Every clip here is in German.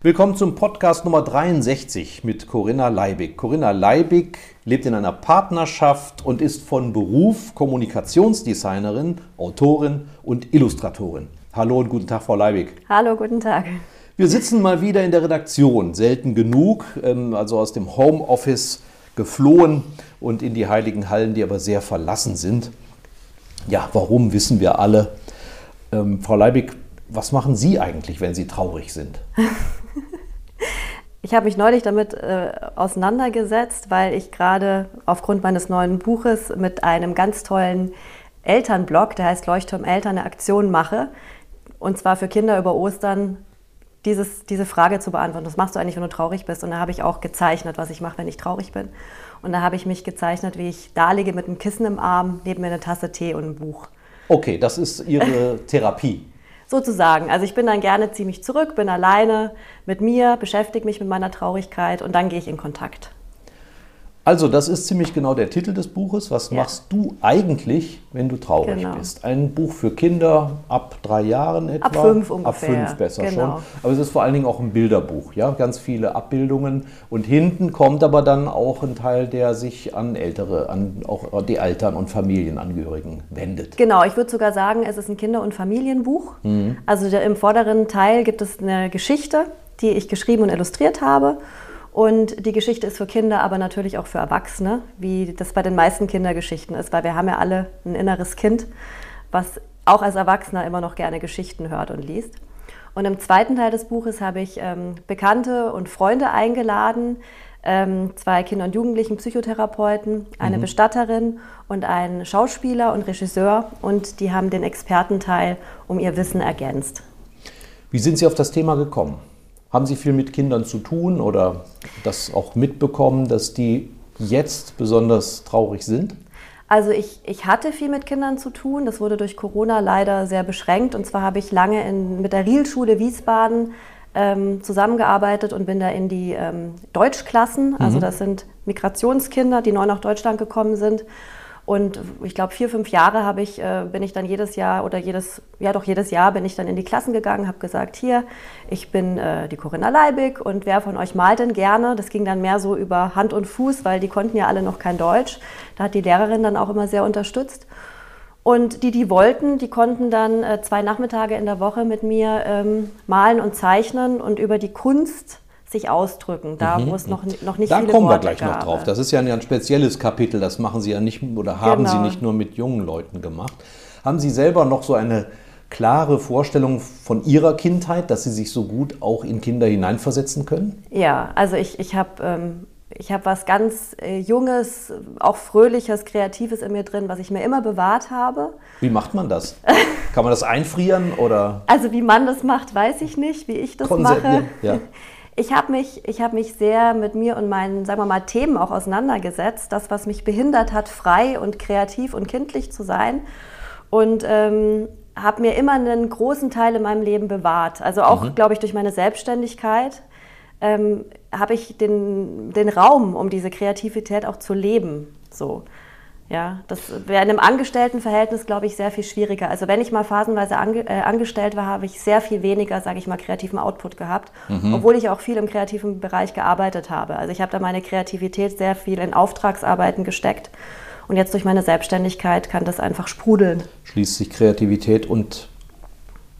Willkommen zum Podcast Nummer 63 mit Corinna Leibig. Corinna Leibig lebt in einer Partnerschaft und ist von Beruf Kommunikationsdesignerin, Autorin und Illustratorin. Hallo und guten Tag, Frau Leibig. Hallo, guten Tag. Wir sitzen mal wieder in der Redaktion, selten genug, ähm, also aus dem Homeoffice geflohen und in die heiligen Hallen, die aber sehr verlassen sind. Ja, warum wissen wir alle. Ähm, Frau Leibig, was machen Sie eigentlich, wenn Sie traurig sind? Ich habe mich neulich damit äh, auseinandergesetzt, weil ich gerade aufgrund meines neuen Buches mit einem ganz tollen Elternblog, der heißt Leuchtturm Eltern, eine Aktion mache. Und zwar für Kinder über Ostern dieses, diese Frage zu beantworten. Was machst du eigentlich, wenn du traurig bist? Und da habe ich auch gezeichnet, was ich mache, wenn ich traurig bin. Und da habe ich mich gezeichnet, wie ich da liege mit einem Kissen im Arm, neben mir eine Tasse Tee und ein Buch. Okay, das ist Ihre Therapie sozusagen. Also ich bin dann gerne ziemlich zurück, bin alleine mit mir, beschäftige mich mit meiner Traurigkeit und dann gehe ich in Kontakt. Also, das ist ziemlich genau der Titel des Buches. Was ja. machst du eigentlich, wenn du traurig genau. bist? Ein Buch für Kinder ab drei Jahren etwa? Ab fünf ungefähr. Ab fünf besser genau. schon. Aber es ist vor allen Dingen auch ein Bilderbuch, ja, ganz viele Abbildungen. Und hinten kommt aber dann auch ein Teil, der sich an Ältere, an auch die Eltern und Familienangehörigen wendet. Genau, ich würde sogar sagen, es ist ein Kinder- und Familienbuch. Mhm. Also im vorderen Teil gibt es eine Geschichte, die ich geschrieben und illustriert habe. Und die Geschichte ist für Kinder, aber natürlich auch für Erwachsene, wie das bei den meisten Kindergeschichten ist, weil wir haben ja alle ein inneres Kind, was auch als Erwachsener immer noch gerne Geschichten hört und liest. Und im zweiten Teil des Buches habe ich ähm, Bekannte und Freunde eingeladen, ähm, zwei Kinder- und Jugendlichen Psychotherapeuten, eine mhm. Bestatterin und einen Schauspieler und Regisseur. Und die haben den Expertenteil um ihr Wissen ergänzt. Wie sind Sie auf das Thema gekommen? Haben Sie viel mit Kindern zu tun oder das auch mitbekommen, dass die jetzt besonders traurig sind? Also ich, ich hatte viel mit Kindern zu tun. Das wurde durch Corona leider sehr beschränkt. Und zwar habe ich lange in, mit der Rielschule Wiesbaden ähm, zusammengearbeitet und bin da in die ähm, Deutschklassen, also mhm. das sind Migrationskinder, die neu nach Deutschland gekommen sind. Und ich glaube, vier, fünf Jahre habe ich, äh, bin ich dann jedes Jahr oder jedes, ja doch jedes Jahr bin ich dann in die Klassen gegangen, habe gesagt, hier, ich bin äh, die Corinna Leibig und wer von euch malt denn gerne? Das ging dann mehr so über Hand und Fuß, weil die konnten ja alle noch kein Deutsch. Da hat die Lehrerin dann auch immer sehr unterstützt. Und die, die wollten, die konnten dann äh, zwei Nachmittage in der Woche mit mir ähm, malen und zeichnen und über die Kunst sich ausdrücken, da mhm. wo es noch, noch nicht da viele kommen Worte wir gleich gab. noch drauf. Das ist ja ein spezielles Kapitel, das machen Sie ja nicht oder haben genau. Sie nicht nur mit jungen Leuten gemacht. Haben Sie selber noch so eine klare Vorstellung von Ihrer Kindheit, dass Sie sich so gut auch in Kinder hineinversetzen können? Ja, also ich, ich habe ähm, ich hab was ganz äh, Junges, auch Fröhliches, Kreatives in mir drin, was ich mir immer bewahrt habe. Wie macht man das? Kann man das einfrieren oder? Also wie man das macht, weiß ich nicht, wie ich das mache. Ja ich habe mich, hab mich sehr mit mir und meinen, sagen wir mal, Themen auch auseinandergesetzt. Das, was mich behindert hat, frei und kreativ und kindlich zu sein. Und ähm, habe mir immer einen großen Teil in meinem Leben bewahrt. Also auch, mhm. glaube ich, durch meine Selbstständigkeit ähm, habe ich den, den Raum, um diese Kreativität auch zu leben. So. Ja, das wäre in einem Angestelltenverhältnis, glaube ich, sehr viel schwieriger. Also wenn ich mal phasenweise ange äh, angestellt war, habe ich sehr viel weniger, sage ich mal, kreativen Output gehabt, mhm. obwohl ich auch viel im kreativen Bereich gearbeitet habe. Also ich habe da meine Kreativität sehr viel in Auftragsarbeiten gesteckt. Und jetzt durch meine Selbstständigkeit kann das einfach sprudeln. Schließt sich Kreativität und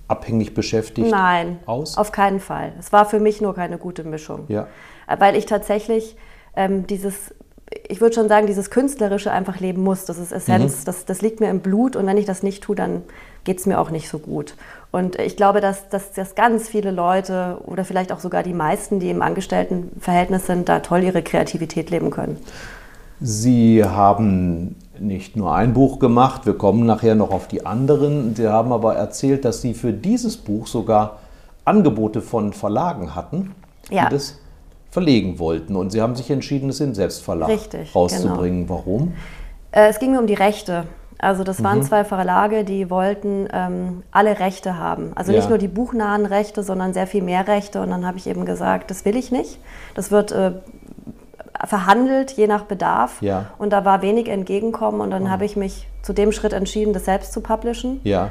abhängig beschäftigt Nein, aus? Auf keinen Fall. Es war für mich nur keine gute Mischung. Ja. Weil ich tatsächlich ähm, dieses ich würde schon sagen, dieses Künstlerische einfach leben muss. Das ist Essenz, mhm. das, das liegt mir im Blut und wenn ich das nicht tue, dann geht es mir auch nicht so gut. Und ich glaube, dass, dass, dass ganz viele Leute oder vielleicht auch sogar die meisten, die im Angestelltenverhältnis sind, da toll ihre Kreativität leben können. Sie haben nicht nur ein Buch gemacht, wir kommen nachher noch auf die anderen. Sie haben aber erzählt, dass Sie für dieses Buch sogar Angebote von Verlagen hatten, ja. das verlegen wollten. Und Sie haben sich entschieden, es in Selbstverlag Richtig, rauszubringen. Genau. Warum? Äh, es ging mir um die Rechte. Also das waren mhm. zwei Verlage, die wollten ähm, alle Rechte haben. Also ja. nicht nur die buchnahen Rechte, sondern sehr viel mehr Rechte. Und dann habe ich eben gesagt, das will ich nicht. Das wird äh, verhandelt, je nach Bedarf. Ja. Und da war wenig Entgegenkommen. Und dann oh. habe ich mich zu dem Schritt entschieden, das selbst zu publishen. Ja.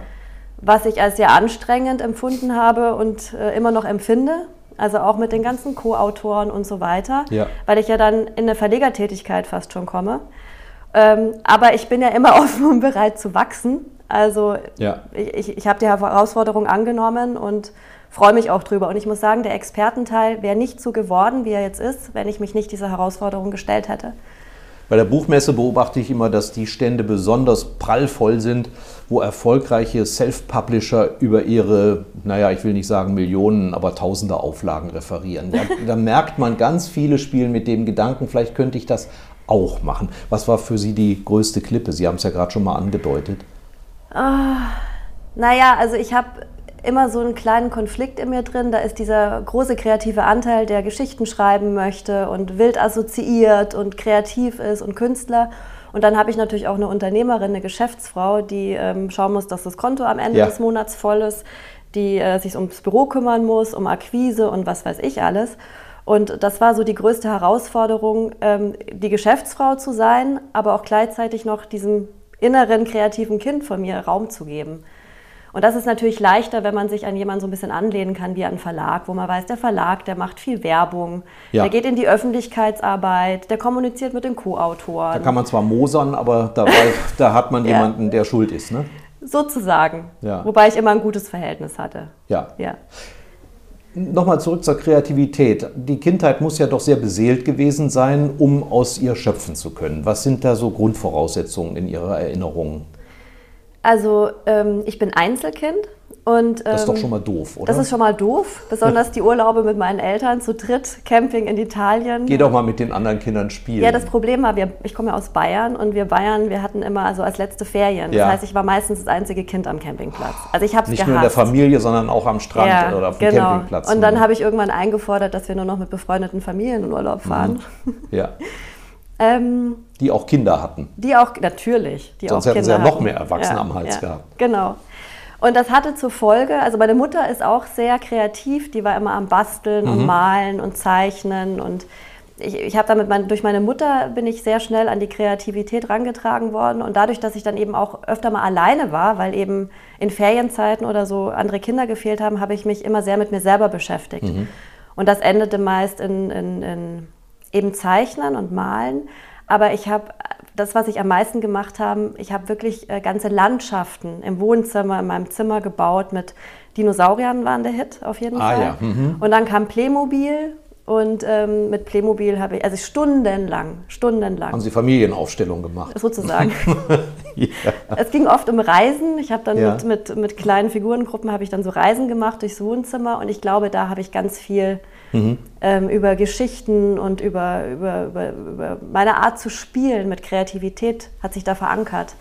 Was ich als sehr anstrengend empfunden habe und äh, immer noch empfinde. Also auch mit den ganzen Co-Autoren und so weiter. Ja. Weil ich ja dann in eine Verlegertätigkeit fast schon komme. Ähm, aber ich bin ja immer offen und bereit zu wachsen. Also ja. ich, ich, ich habe die Herausforderung angenommen und freue mich auch drüber. Und ich muss sagen, der Expertenteil wäre nicht so geworden, wie er jetzt ist, wenn ich mich nicht dieser Herausforderung gestellt hätte. Bei der Buchmesse beobachte ich immer, dass die Stände besonders prallvoll sind, wo erfolgreiche Self-Publisher über ihre, naja, ich will nicht sagen Millionen, aber tausende Auflagen referieren. Da, da merkt man ganz viele Spielen mit dem Gedanken, vielleicht könnte ich das auch machen. Was war für Sie die größte Klippe? Sie haben es ja gerade schon mal angedeutet. Ah, naja, also ich habe immer so einen kleinen Konflikt in mir drin. Da ist dieser große kreative Anteil, der Geschichten schreiben möchte und wild assoziiert und kreativ ist und Künstler. Und dann habe ich natürlich auch eine Unternehmerin, eine Geschäftsfrau, die ähm, schauen muss, dass das Konto am Ende ja. des Monats voll ist, die äh, sich ums Büro kümmern muss, um Akquise und was weiß ich alles. Und das war so die größte Herausforderung, ähm, die Geschäftsfrau zu sein, aber auch gleichzeitig noch diesem inneren kreativen Kind von mir Raum zu geben. Und das ist natürlich leichter, wenn man sich an jemanden so ein bisschen anlehnen kann wie an einen Verlag, wo man weiß, der Verlag, der macht viel Werbung, ja. der geht in die Öffentlichkeitsarbeit, der kommuniziert mit den Co-Autoren. Da kann man zwar mosern, aber dabei, da hat man ja. jemanden, der schuld ist, ne? Sozusagen. Ja. Wobei ich immer ein gutes Verhältnis hatte. Ja. ja. Nochmal zurück zur Kreativität. Die Kindheit muss ja doch sehr beseelt gewesen sein, um aus ihr schöpfen zu können. Was sind da so Grundvoraussetzungen in Ihrer Erinnerung? Also ähm, ich bin Einzelkind und, ähm, das ist doch ähm, schon mal doof, oder? Das ist schon mal doof, besonders die Urlaube mit meinen Eltern zu dritt, Camping in Italien. Geh doch mal mit den anderen Kindern spielen. Ja, das Problem war, wir, ich komme ja aus Bayern und wir Bayern, wir hatten immer also als letzte Ferien. Ja. Das heißt, ich war meistens das einzige Kind am Campingplatz. Also ich habe Nicht gehasst. nur in der Familie, sondern auch am Strand ja, oder auf dem genau. Campingplatz. Und dann mhm. habe ich irgendwann eingefordert, dass wir nur noch mit befreundeten Familien in Urlaub fahren. Mhm. Ja. ähm, die auch Kinder hatten. Die auch, natürlich. Die Sonst auch hätten Kinder sie ja noch mehr Erwachsene ja, am Hals ja, gehabt. Genau. Und das hatte zur Folge, also meine Mutter ist auch sehr kreativ, die war immer am Basteln mhm. und Malen und Zeichnen und ich, ich habe damit mein, durch meine Mutter bin ich sehr schnell an die Kreativität rangetragen worden und dadurch, dass ich dann eben auch öfter mal alleine war, weil eben in Ferienzeiten oder so andere Kinder gefehlt haben, habe ich mich immer sehr mit mir selber beschäftigt. Mhm. Und das endete meist in, in, in eben Zeichnen und Malen. Aber ich habe das, was ich am meisten gemacht habe, ich habe wirklich äh, ganze Landschaften im Wohnzimmer, in meinem Zimmer gebaut mit Dinosauriern waren der Hit auf jeden ah, Fall. Ja. Mhm. Und dann kam Playmobil und ähm, mit Playmobil habe ich, also stundenlang, stundenlang. Haben Sie Familienaufstellung gemacht? Sozusagen. ja. Es ging oft um Reisen. Ich habe dann ja. mit, mit, mit kleinen Figurengruppen habe ich dann so Reisen gemacht durchs Wohnzimmer und ich glaube, da habe ich ganz viel mhm. ähm, über Geschichten und über, über, über, über, meine Art zu spielen mit Kreativität hat sich da verankert.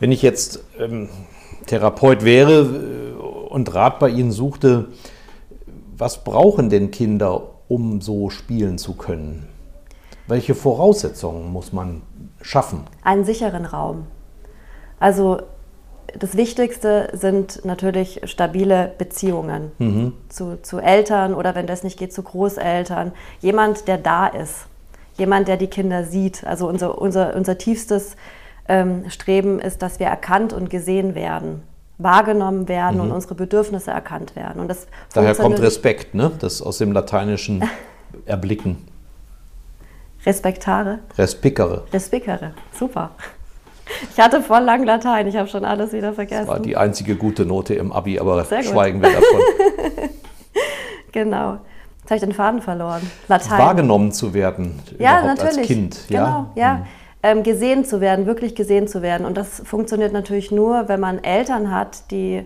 Wenn ich jetzt ähm, Therapeut wäre äh, und Rat bei Ihnen suchte, was brauchen denn Kinder, um so spielen zu können? Welche Voraussetzungen muss man schaffen? Einen sicheren Raum. Also das Wichtigste sind natürlich stabile Beziehungen mhm. zu, zu Eltern oder wenn das nicht geht, zu Großeltern. Jemand, der da ist. Jemand, der die Kinder sieht. Also unser, unser, unser tiefstes ähm, Streben ist, dass wir erkannt und gesehen werden, wahrgenommen werden mhm. und unsere Bedürfnisse erkannt werden. Und das Daher kommt Respekt, ne? das aus dem Lateinischen erblicken. Respektare? Respicere. Respicere, super. Ich hatte voll lang Latein, ich habe schon alles wieder vergessen. Das war die einzige gute Note im Abi, aber schweigen wir davon. genau. Jetzt habe ich den Faden verloren. Latein. Wahrgenommen zu werden. Ja, natürlich. Als Kind. Genau, ja. ja. Mhm. Ähm, gesehen zu werden, wirklich gesehen zu werden. Und das funktioniert natürlich nur, wenn man Eltern hat, die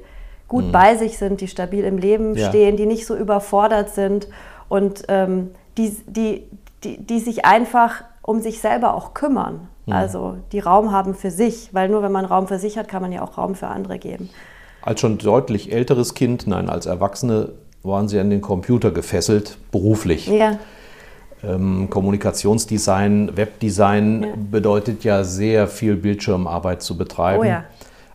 gut mhm. bei sich sind, die stabil im Leben ja. stehen, die nicht so überfordert sind und ähm, die, die, die, die sich einfach um sich selber auch kümmern. Mhm. Also die Raum haben für sich, weil nur wenn man Raum für sich hat, kann man ja auch Raum für andere geben. Als schon deutlich älteres Kind, nein, als Erwachsene waren Sie an den Computer gefesselt, beruflich. Ja. Ähm, Kommunikationsdesign, Webdesign ja. bedeutet ja sehr viel Bildschirmarbeit zu betreiben. Oh ja.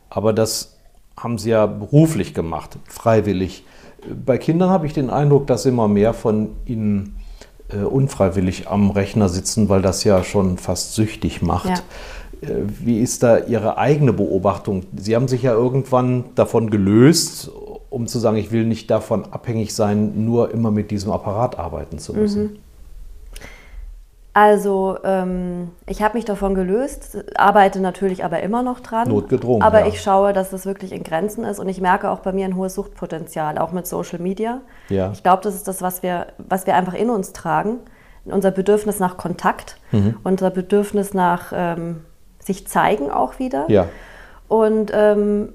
Aber das haben Sie ja beruflich gemacht, freiwillig. Bei Kindern habe ich den Eindruck, dass immer mehr von ihnen unfreiwillig am Rechner sitzen, weil das ja schon fast süchtig macht. Ja. Äh, wie ist da Ihre eigene Beobachtung? Sie haben sich ja irgendwann davon gelöst, um zu sagen, ich will nicht davon abhängig sein, nur immer mit diesem Apparat arbeiten zu müssen. Mhm. Also ähm, ich habe mich davon gelöst, arbeite natürlich aber immer noch dran. Notgedrungen. Aber ja. ich schaue, dass das wirklich in Grenzen ist und ich merke auch bei mir ein hohes Suchtpotenzial, auch mit Social Media. Ja. Ich glaube, das ist das, was wir, was wir einfach in uns tragen. Unser Bedürfnis nach Kontakt, mhm. unser Bedürfnis nach ähm, sich zeigen auch wieder. Ja. Und ähm,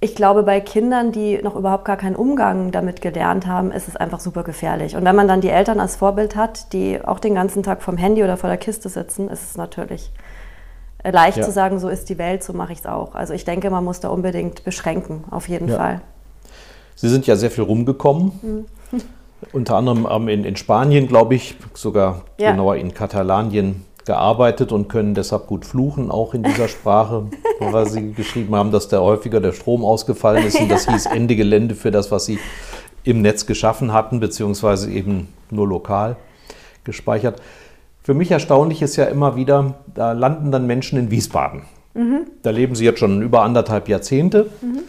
ich glaube, bei Kindern, die noch überhaupt gar keinen Umgang damit gelernt haben, ist es einfach super gefährlich. Und wenn man dann die Eltern als Vorbild hat, die auch den ganzen Tag vom Handy oder vor der Kiste sitzen, ist es natürlich leicht ja. zu sagen, so ist die Welt, so mache ich es auch. Also ich denke, man muss da unbedingt beschränken, auf jeden ja. Fall. Sie sind ja sehr viel rumgekommen. Mhm. Unter anderem in, in Spanien, glaube ich, sogar ja. genauer in Katalanien gearbeitet und können deshalb gut fluchen, auch in dieser Sprache, weil sie geschrieben haben, dass da häufiger der Strom ausgefallen ist und das hieß Ende Gelände für das, was sie im Netz geschaffen hatten, beziehungsweise eben nur lokal gespeichert. Für mich erstaunlich ist ja immer wieder, da landen dann Menschen in Wiesbaden. Mhm. Da leben sie jetzt schon über anderthalb Jahrzehnte. Mhm.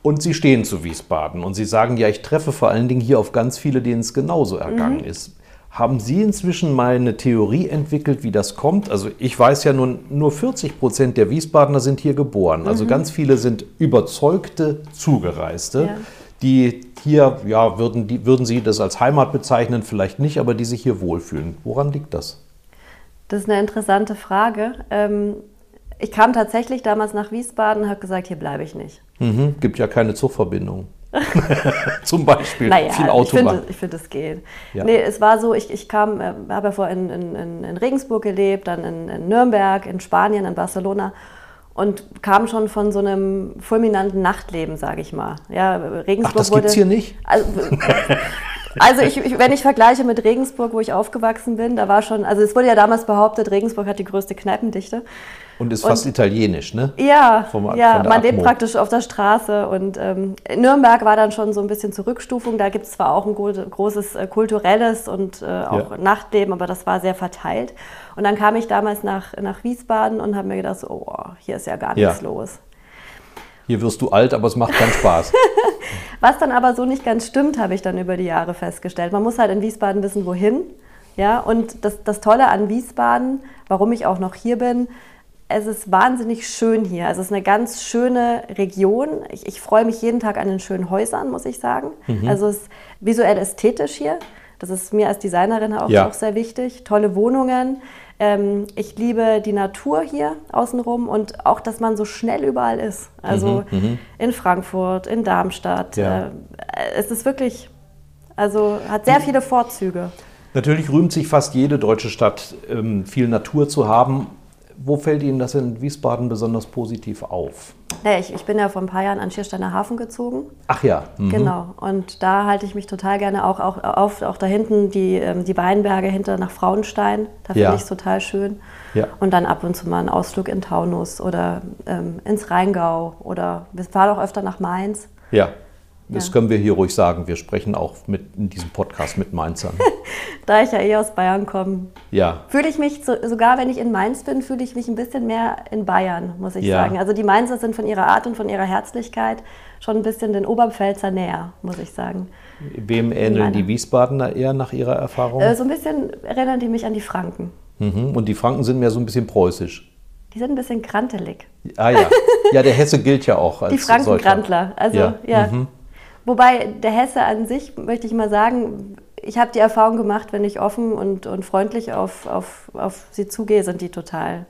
Und sie stehen zu Wiesbaden und sie sagen, ja, ich treffe vor allen Dingen hier auf ganz viele, denen es genauso ergangen mhm. ist. Haben Sie inzwischen mal eine Theorie entwickelt, wie das kommt? Also ich weiß ja nun, nur 40 Prozent der Wiesbadener sind hier geboren. Also mhm. ganz viele sind überzeugte Zugereiste, ja. die hier, ja, würden, die, würden Sie das als Heimat bezeichnen, vielleicht nicht, aber die sich hier wohlfühlen. Woran liegt das? Das ist eine interessante Frage. Ähm, ich kam tatsächlich damals nach Wiesbaden und habe gesagt, hier bleibe ich nicht. Mhm, gibt ja keine Zugverbindung. Zum Beispiel. Naja, viel Autobahn. Ich finde, es geht. Ja. Nee, es war so, ich, ich kam, äh, habe ja vorher in, in, in, Regensburg gelebt, dann in, in, Nürnberg, in Spanien, in Barcelona und kam schon von so einem fulminanten Nachtleben, sage ich mal. Ja, Regensburg Ach, das gibt es hier nicht? Also, also ich, ich, wenn ich vergleiche mit Regensburg, wo ich aufgewachsen bin, da war schon, also es wurde ja damals behauptet, Regensburg hat die größte Kneipendichte. Und ist fast und, italienisch, ne? Ja, Vom, ja man lebt praktisch auf der Straße. Und ähm, Nürnberg war dann schon so ein bisschen Zurückstufung. Da gibt es zwar auch ein großes äh, kulturelles und äh, auch ja. Nachtleben, aber das war sehr verteilt. Und dann kam ich damals nach, nach Wiesbaden und habe mir gedacht, so, oh, hier ist ja gar nichts ja. los. Hier wirst du alt, aber es macht keinen Spaß. Was dann aber so nicht ganz stimmt, habe ich dann über die Jahre festgestellt. Man muss halt in Wiesbaden wissen, wohin. Ja, und das, das Tolle an Wiesbaden, warum ich auch noch hier bin, es ist wahnsinnig schön hier. Also es ist eine ganz schöne Region. Ich, ich freue mich jeden Tag an den schönen Häusern, muss ich sagen. Mhm. Also es ist visuell ästhetisch hier. Das ist mir als Designerin auch, ja. auch sehr wichtig. Tolle Wohnungen. Ähm, ich liebe die Natur hier außenrum und auch, dass man so schnell überall ist. Also mhm, mhm. in Frankfurt, in Darmstadt. Ja. Äh, es ist wirklich, also hat sehr viele Vorzüge. Natürlich rühmt sich fast jede deutsche Stadt, ähm, viel Natur zu haben. Wo fällt Ihnen das in Wiesbaden besonders positiv auf? Ja, ich, ich bin ja vor ein paar Jahren an Schiersteiner Hafen gezogen. Ach ja. Mhm. Genau. Und da halte ich mich total gerne auch, auch auf. Auch da hinten die, ähm, die Weinberge hinter nach Frauenstein. Da finde ja. ich es total schön. Ja. Und dann ab und zu mal einen Ausflug in Taunus oder ähm, ins Rheingau. Oder wir fahren auch öfter nach Mainz. Ja. Das ja. können wir hier ruhig sagen. Wir sprechen auch mit, in diesem Podcast mit Mainzern. da ich ja eh aus Bayern komme, ja. fühle ich mich, so, sogar wenn ich in Mainz bin, fühle ich mich ein bisschen mehr in Bayern, muss ich ja. sagen. Also die Mainzer sind von ihrer Art und von ihrer Herzlichkeit schon ein bisschen den Oberpfälzer näher, muss ich sagen. Wem ähneln die Wiesbadener eher nach ihrer Erfahrung? Äh, so ein bisschen erinnern die mich an die Franken. Mhm. Und die Franken sind mehr so ein bisschen preußisch. Die sind ein bisschen krantelig. Ah ja. Ja, der Hesse gilt ja auch als Die Franken-Krantler. Also, ja. ja. Mhm. Wobei der Hesse an sich, möchte ich mal sagen, ich habe die Erfahrung gemacht, wenn ich offen und, und freundlich auf, auf, auf sie zugehe, sind die total.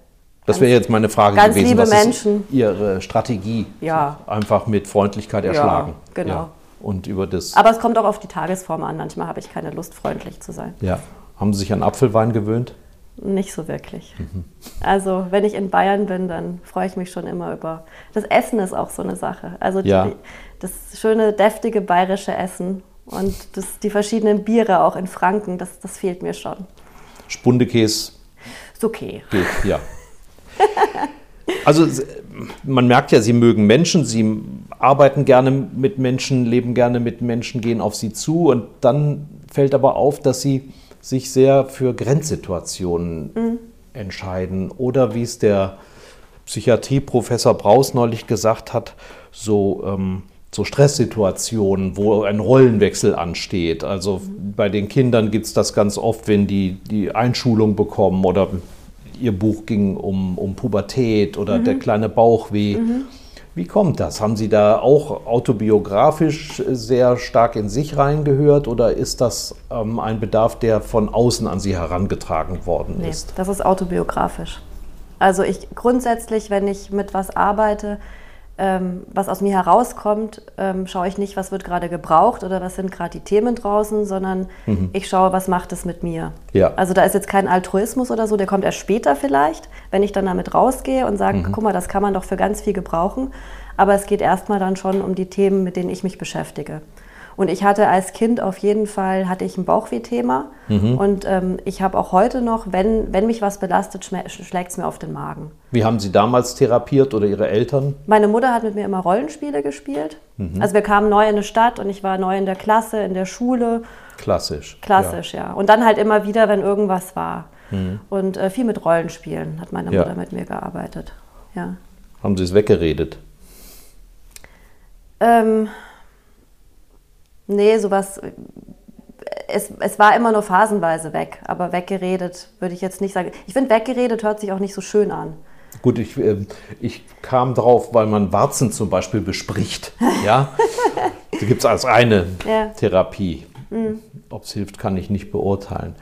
Das wäre jetzt meine Frage ganz gewesen. Liebe Was Menschen. ist Ihre Strategie? Ja. Einfach mit Freundlichkeit erschlagen. Ja, genau. Ja. Und über das. Aber es kommt auch auf die Tagesform an. Manchmal habe ich keine Lust, freundlich zu sein. Ja. Haben Sie sich an Apfelwein gewöhnt? Nicht so wirklich. Mhm. Also, wenn ich in Bayern bin, dann freue ich mich schon immer über. Das Essen ist auch so eine Sache. Also, ja. Das schöne, deftige bayerische Essen und das, die verschiedenen Biere auch in Franken, das, das fehlt mir schon. Spundekäse. Ist okay. Geht, ja. Also man merkt ja, Sie mögen Menschen, Sie arbeiten gerne mit Menschen, leben gerne mit Menschen, gehen auf sie zu und dann fällt aber auf, dass Sie sich sehr für Grenzsituationen mhm. entscheiden oder wie es der Psychiatrieprofessor Braus neulich gesagt hat, so ähm, so Stresssituationen, wo ein Rollenwechsel ansteht. Also bei den Kindern gibt es das ganz oft, wenn die die Einschulung bekommen oder ihr Buch ging um, um Pubertät oder mhm. der kleine Bauchweh. Mhm. Wie kommt das? Haben Sie da auch autobiografisch sehr stark in sich reingehört oder ist das ähm, ein Bedarf, der von außen an Sie herangetragen worden nee, ist? Das ist autobiografisch. Also ich grundsätzlich, wenn ich mit was arbeite, ähm, was aus mir herauskommt, ähm, schaue ich nicht, was wird gerade gebraucht oder was sind gerade die Themen draußen, sondern mhm. ich schaue, was macht es mit mir. Ja. Also da ist jetzt kein Altruismus oder so, der kommt erst später vielleicht, wenn ich dann damit rausgehe und sage, mhm. guck mal, das kann man doch für ganz viel gebrauchen. Aber es geht erstmal dann schon um die Themen, mit denen ich mich beschäftige. Und ich hatte als Kind auf jeden Fall, hatte ich ein Bauchweh-Thema. Mhm. Und ähm, ich habe auch heute noch, wenn, wenn mich was belastet, schlägt es mir auf den Magen. Wie haben Sie damals therapiert oder Ihre Eltern? Meine Mutter hat mit mir immer Rollenspiele gespielt. Mhm. Also wir kamen neu in eine Stadt und ich war neu in der Klasse, in der Schule. Klassisch. Klassisch, ja. ja. Und dann halt immer wieder, wenn irgendwas war. Mhm. Und äh, viel mit Rollenspielen hat meine Mutter ja. mit mir gearbeitet. Ja. Haben Sie es weggeredet? Ähm, Nee, sowas. Es, es war immer nur phasenweise weg, aber weggeredet würde ich jetzt nicht sagen. Ich finde, weggeredet hört sich auch nicht so schön an. Gut, ich, äh, ich kam drauf, weil man Warzen zum Beispiel bespricht. Ja? Die gibt es als eine ja. Therapie. Mhm. Ob es hilft, kann ich nicht beurteilen.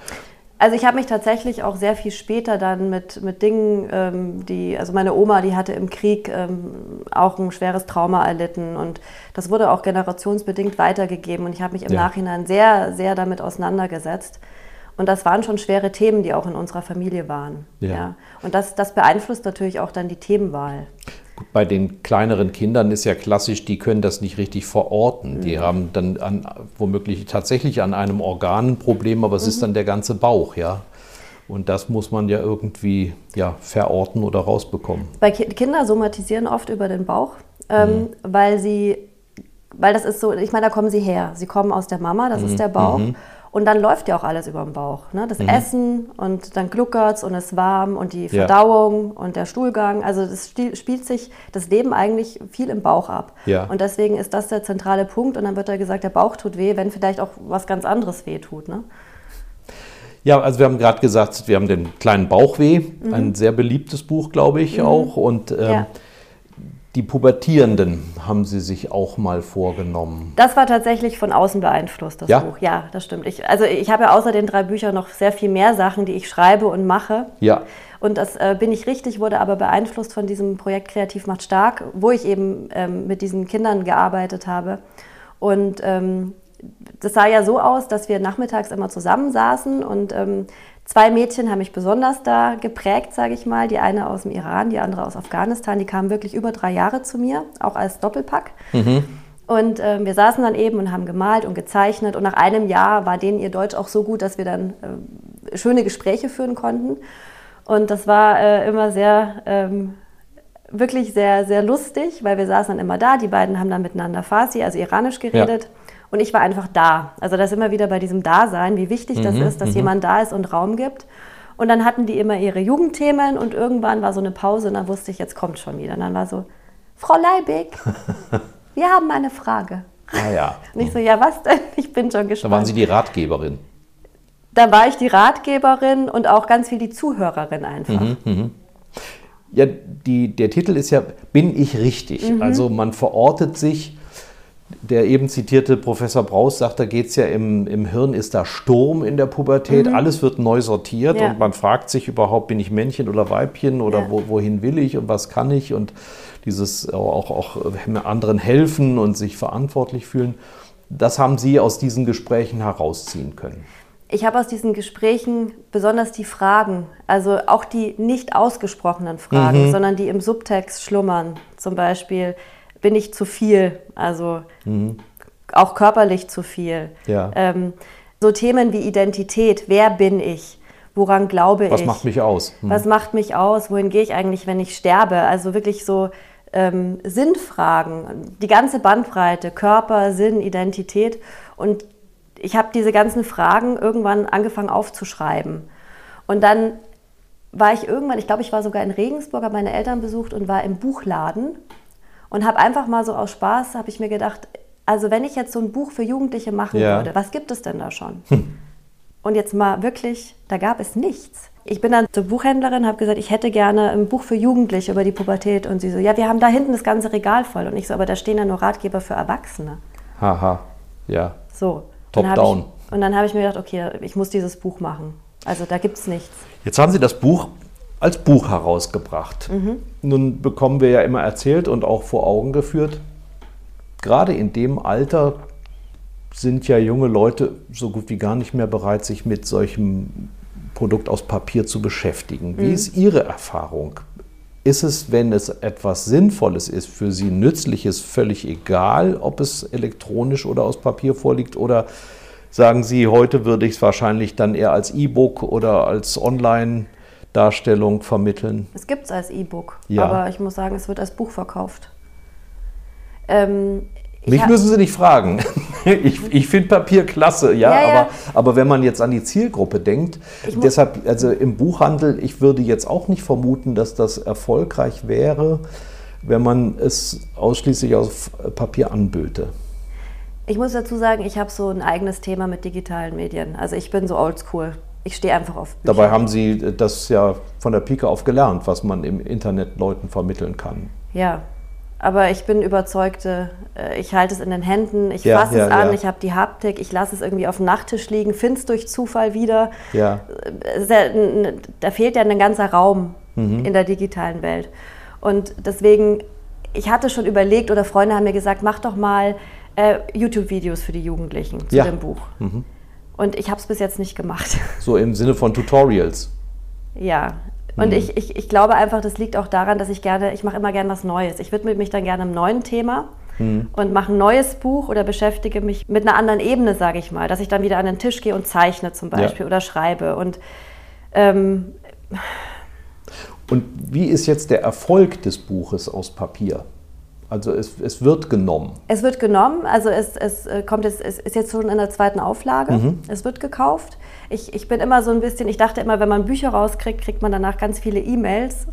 Also ich habe mich tatsächlich auch sehr viel später dann mit, mit Dingen, ähm, die, also meine Oma, die hatte im Krieg ähm, auch ein schweres Trauma erlitten und das wurde auch generationsbedingt weitergegeben und ich habe mich im ja. Nachhinein sehr, sehr damit auseinandergesetzt. Und das waren schon schwere Themen, die auch in unserer Familie waren. Ja. ja. Und das, das beeinflusst natürlich auch dann die Themenwahl. Bei den kleineren Kindern ist ja klassisch, die können das nicht richtig verorten. Die mhm. haben dann an, womöglich tatsächlich an einem Organ ein Problem, aber es mhm. ist dann der ganze Bauch, ja. Und das muss man ja irgendwie ja, verorten oder rausbekommen. Bei Ki Kinder somatisieren oft über den Bauch, ähm, mhm. weil sie, weil das ist so, ich meine, da kommen sie her. Sie kommen aus der Mama, das ist mhm. der Bauch. Und dann läuft ja auch alles über den Bauch. Ne? Das mhm. Essen und dann gluckert es und es ist warm und die Verdauung ja. und der Stuhlgang. Also das spielt sich das Leben eigentlich viel im Bauch ab. Ja. Und deswegen ist das der zentrale Punkt. Und dann wird da gesagt, der Bauch tut weh, wenn vielleicht auch was ganz anderes weh tut. Ne? Ja, also wir haben gerade gesagt, wir haben den kleinen Bauchweh, mhm. ein sehr beliebtes Buch, glaube ich, mhm. auch. Und ähm, ja. Die Pubertierenden haben Sie sich auch mal vorgenommen. Das war tatsächlich von außen beeinflusst, das ja? Buch. Ja, das stimmt. Ich, also ich habe ja außer den drei Büchern noch sehr viel mehr Sachen, die ich schreibe und mache. Ja. Und das äh, bin ich richtig, wurde aber beeinflusst von diesem Projekt Kreativ macht stark, wo ich eben ähm, mit diesen Kindern gearbeitet habe. Und ähm, das sah ja so aus, dass wir nachmittags immer zusammensaßen und ähm, Zwei Mädchen haben mich besonders da geprägt, sage ich mal. Die eine aus dem Iran, die andere aus Afghanistan. Die kamen wirklich über drei Jahre zu mir, auch als Doppelpack. Mhm. Und äh, wir saßen dann eben und haben gemalt und gezeichnet. Und nach einem Jahr war denen ihr Deutsch auch so gut, dass wir dann äh, schöne Gespräche führen konnten. Und das war äh, immer sehr, ähm, wirklich sehr, sehr lustig, weil wir saßen dann immer da. Die beiden haben dann miteinander Farsi, also Iranisch geredet. Ja. Und ich war einfach da. Also das immer wieder bei diesem Dasein, wie wichtig das mhm, ist, dass mhm. jemand da ist und Raum gibt. Und dann hatten die immer ihre Jugendthemen und irgendwann war so eine Pause und dann wusste ich, jetzt kommt schon wieder. Und dann war so, Frau Leibig, wir haben eine Frage. Ah ja. Und ich so, ja was denn? Ich bin schon gespannt. Da waren Sie die Ratgeberin. Da war ich die Ratgeberin und auch ganz viel die Zuhörerin einfach. Mhm, mh. Ja, die, der Titel ist ja Bin ich richtig? Mhm. Also man verortet sich der eben zitierte Professor Braus sagt, da geht es ja im, im Hirn, ist da Sturm in der Pubertät, mhm. alles wird neu sortiert ja. und man fragt sich überhaupt, bin ich Männchen oder Weibchen oder ja. wo, wohin will ich und was kann ich und dieses auch, auch anderen helfen und sich verantwortlich fühlen. Das haben Sie aus diesen Gesprächen herausziehen können. Ich habe aus diesen Gesprächen besonders die Fragen, also auch die nicht ausgesprochenen Fragen, mhm. sondern die im Subtext schlummern. Zum Beispiel, bin ich zu viel, also mhm. auch körperlich zu viel. Ja. Ähm, so Themen wie Identität, wer bin ich? Woran glaube Was ich? Was macht mich aus? Mhm. Was macht mich aus? Wohin gehe ich eigentlich, wenn ich sterbe? Also wirklich so ähm, Sinnfragen, die ganze Bandbreite, Körper, Sinn, Identität. Und ich habe diese ganzen Fragen irgendwann angefangen aufzuschreiben. Und dann war ich irgendwann, ich glaube, ich war sogar in Regensburg, habe meine Eltern besucht und war im Buchladen und habe einfach mal so aus Spaß, habe ich mir gedacht, also wenn ich jetzt so ein Buch für Jugendliche machen ja. würde, was gibt es denn da schon? Hm. Und jetzt mal wirklich, da gab es nichts. Ich bin dann zur Buchhändlerin, habe gesagt, ich hätte gerne ein Buch für Jugendliche über die Pubertät. Und sie so, ja, wir haben da hinten das ganze Regal voll. Und ich so, aber da stehen ja nur Ratgeber für Erwachsene. Haha, ja. So. Top und down. Ich, und dann habe ich mir gedacht, okay, ich muss dieses Buch machen. Also da gibt es nichts. Jetzt haben Sie das Buch als Buch herausgebracht. Mhm. Nun bekommen wir ja immer erzählt und auch vor Augen geführt, gerade in dem Alter sind ja junge Leute so gut wie gar nicht mehr bereit, sich mit solchem Produkt aus Papier zu beschäftigen. Wie mhm. ist Ihre Erfahrung? Ist es, wenn es etwas Sinnvolles ist, für Sie nützliches, völlig egal, ob es elektronisch oder aus Papier vorliegt? Oder sagen Sie, heute würde ich es wahrscheinlich dann eher als E-Book oder als Online- Darstellung vermitteln? Es gibt es als E-Book, ja. aber ich muss sagen, es wird als Buch verkauft. Ähm, Mich müssen Sie nicht fragen. Ich, ich finde Papier klasse, ja, ja, ja, Aber, aber wenn man jetzt an die Zielgruppe denkt, deshalb, also im Buchhandel, ich würde jetzt auch nicht vermuten, dass das erfolgreich wäre, wenn man es ausschließlich aus Papier anböte. Ich muss dazu sagen, ich habe so ein eigenes Thema mit digitalen Medien. Also ich bin so oldschool ich stehe einfach auf Bücher. Dabei haben Sie das ja von der Pike auf gelernt, was man im Internet Leuten vermitteln kann. Ja, aber ich bin überzeugte, äh, ich halte es in den Händen, ich ja, fasse ja, es an, ja. ich habe die Haptik, ich lasse es irgendwie auf dem Nachttisch liegen, finde es durch Zufall wieder. Ja. Äh, da fehlt ja ein ganzer Raum mhm. in der digitalen Welt. Und deswegen, ich hatte schon überlegt oder Freunde haben mir gesagt, mach doch mal äh, YouTube-Videos für die Jugendlichen zu dem Buch. Mhm. Und ich habe es bis jetzt nicht gemacht. So im Sinne von Tutorials. Ja. Und mhm. ich, ich, ich glaube einfach, das liegt auch daran, dass ich gerne, ich mache immer gerne was Neues. Ich widme mich dann gerne einem neuen Thema mhm. und mache ein neues Buch oder beschäftige mich mit einer anderen Ebene, sage ich mal. Dass ich dann wieder an den Tisch gehe und zeichne zum Beispiel ja. oder schreibe. Und, ähm, und wie ist jetzt der Erfolg des Buches aus Papier? Also es, es wird genommen. Es wird genommen, also es, es äh, kommt es, es ist jetzt schon in der zweiten Auflage. Mhm. Es wird gekauft. Ich, ich bin immer so ein bisschen, ich dachte immer, wenn man Bücher rauskriegt, kriegt man danach ganz viele E-Mails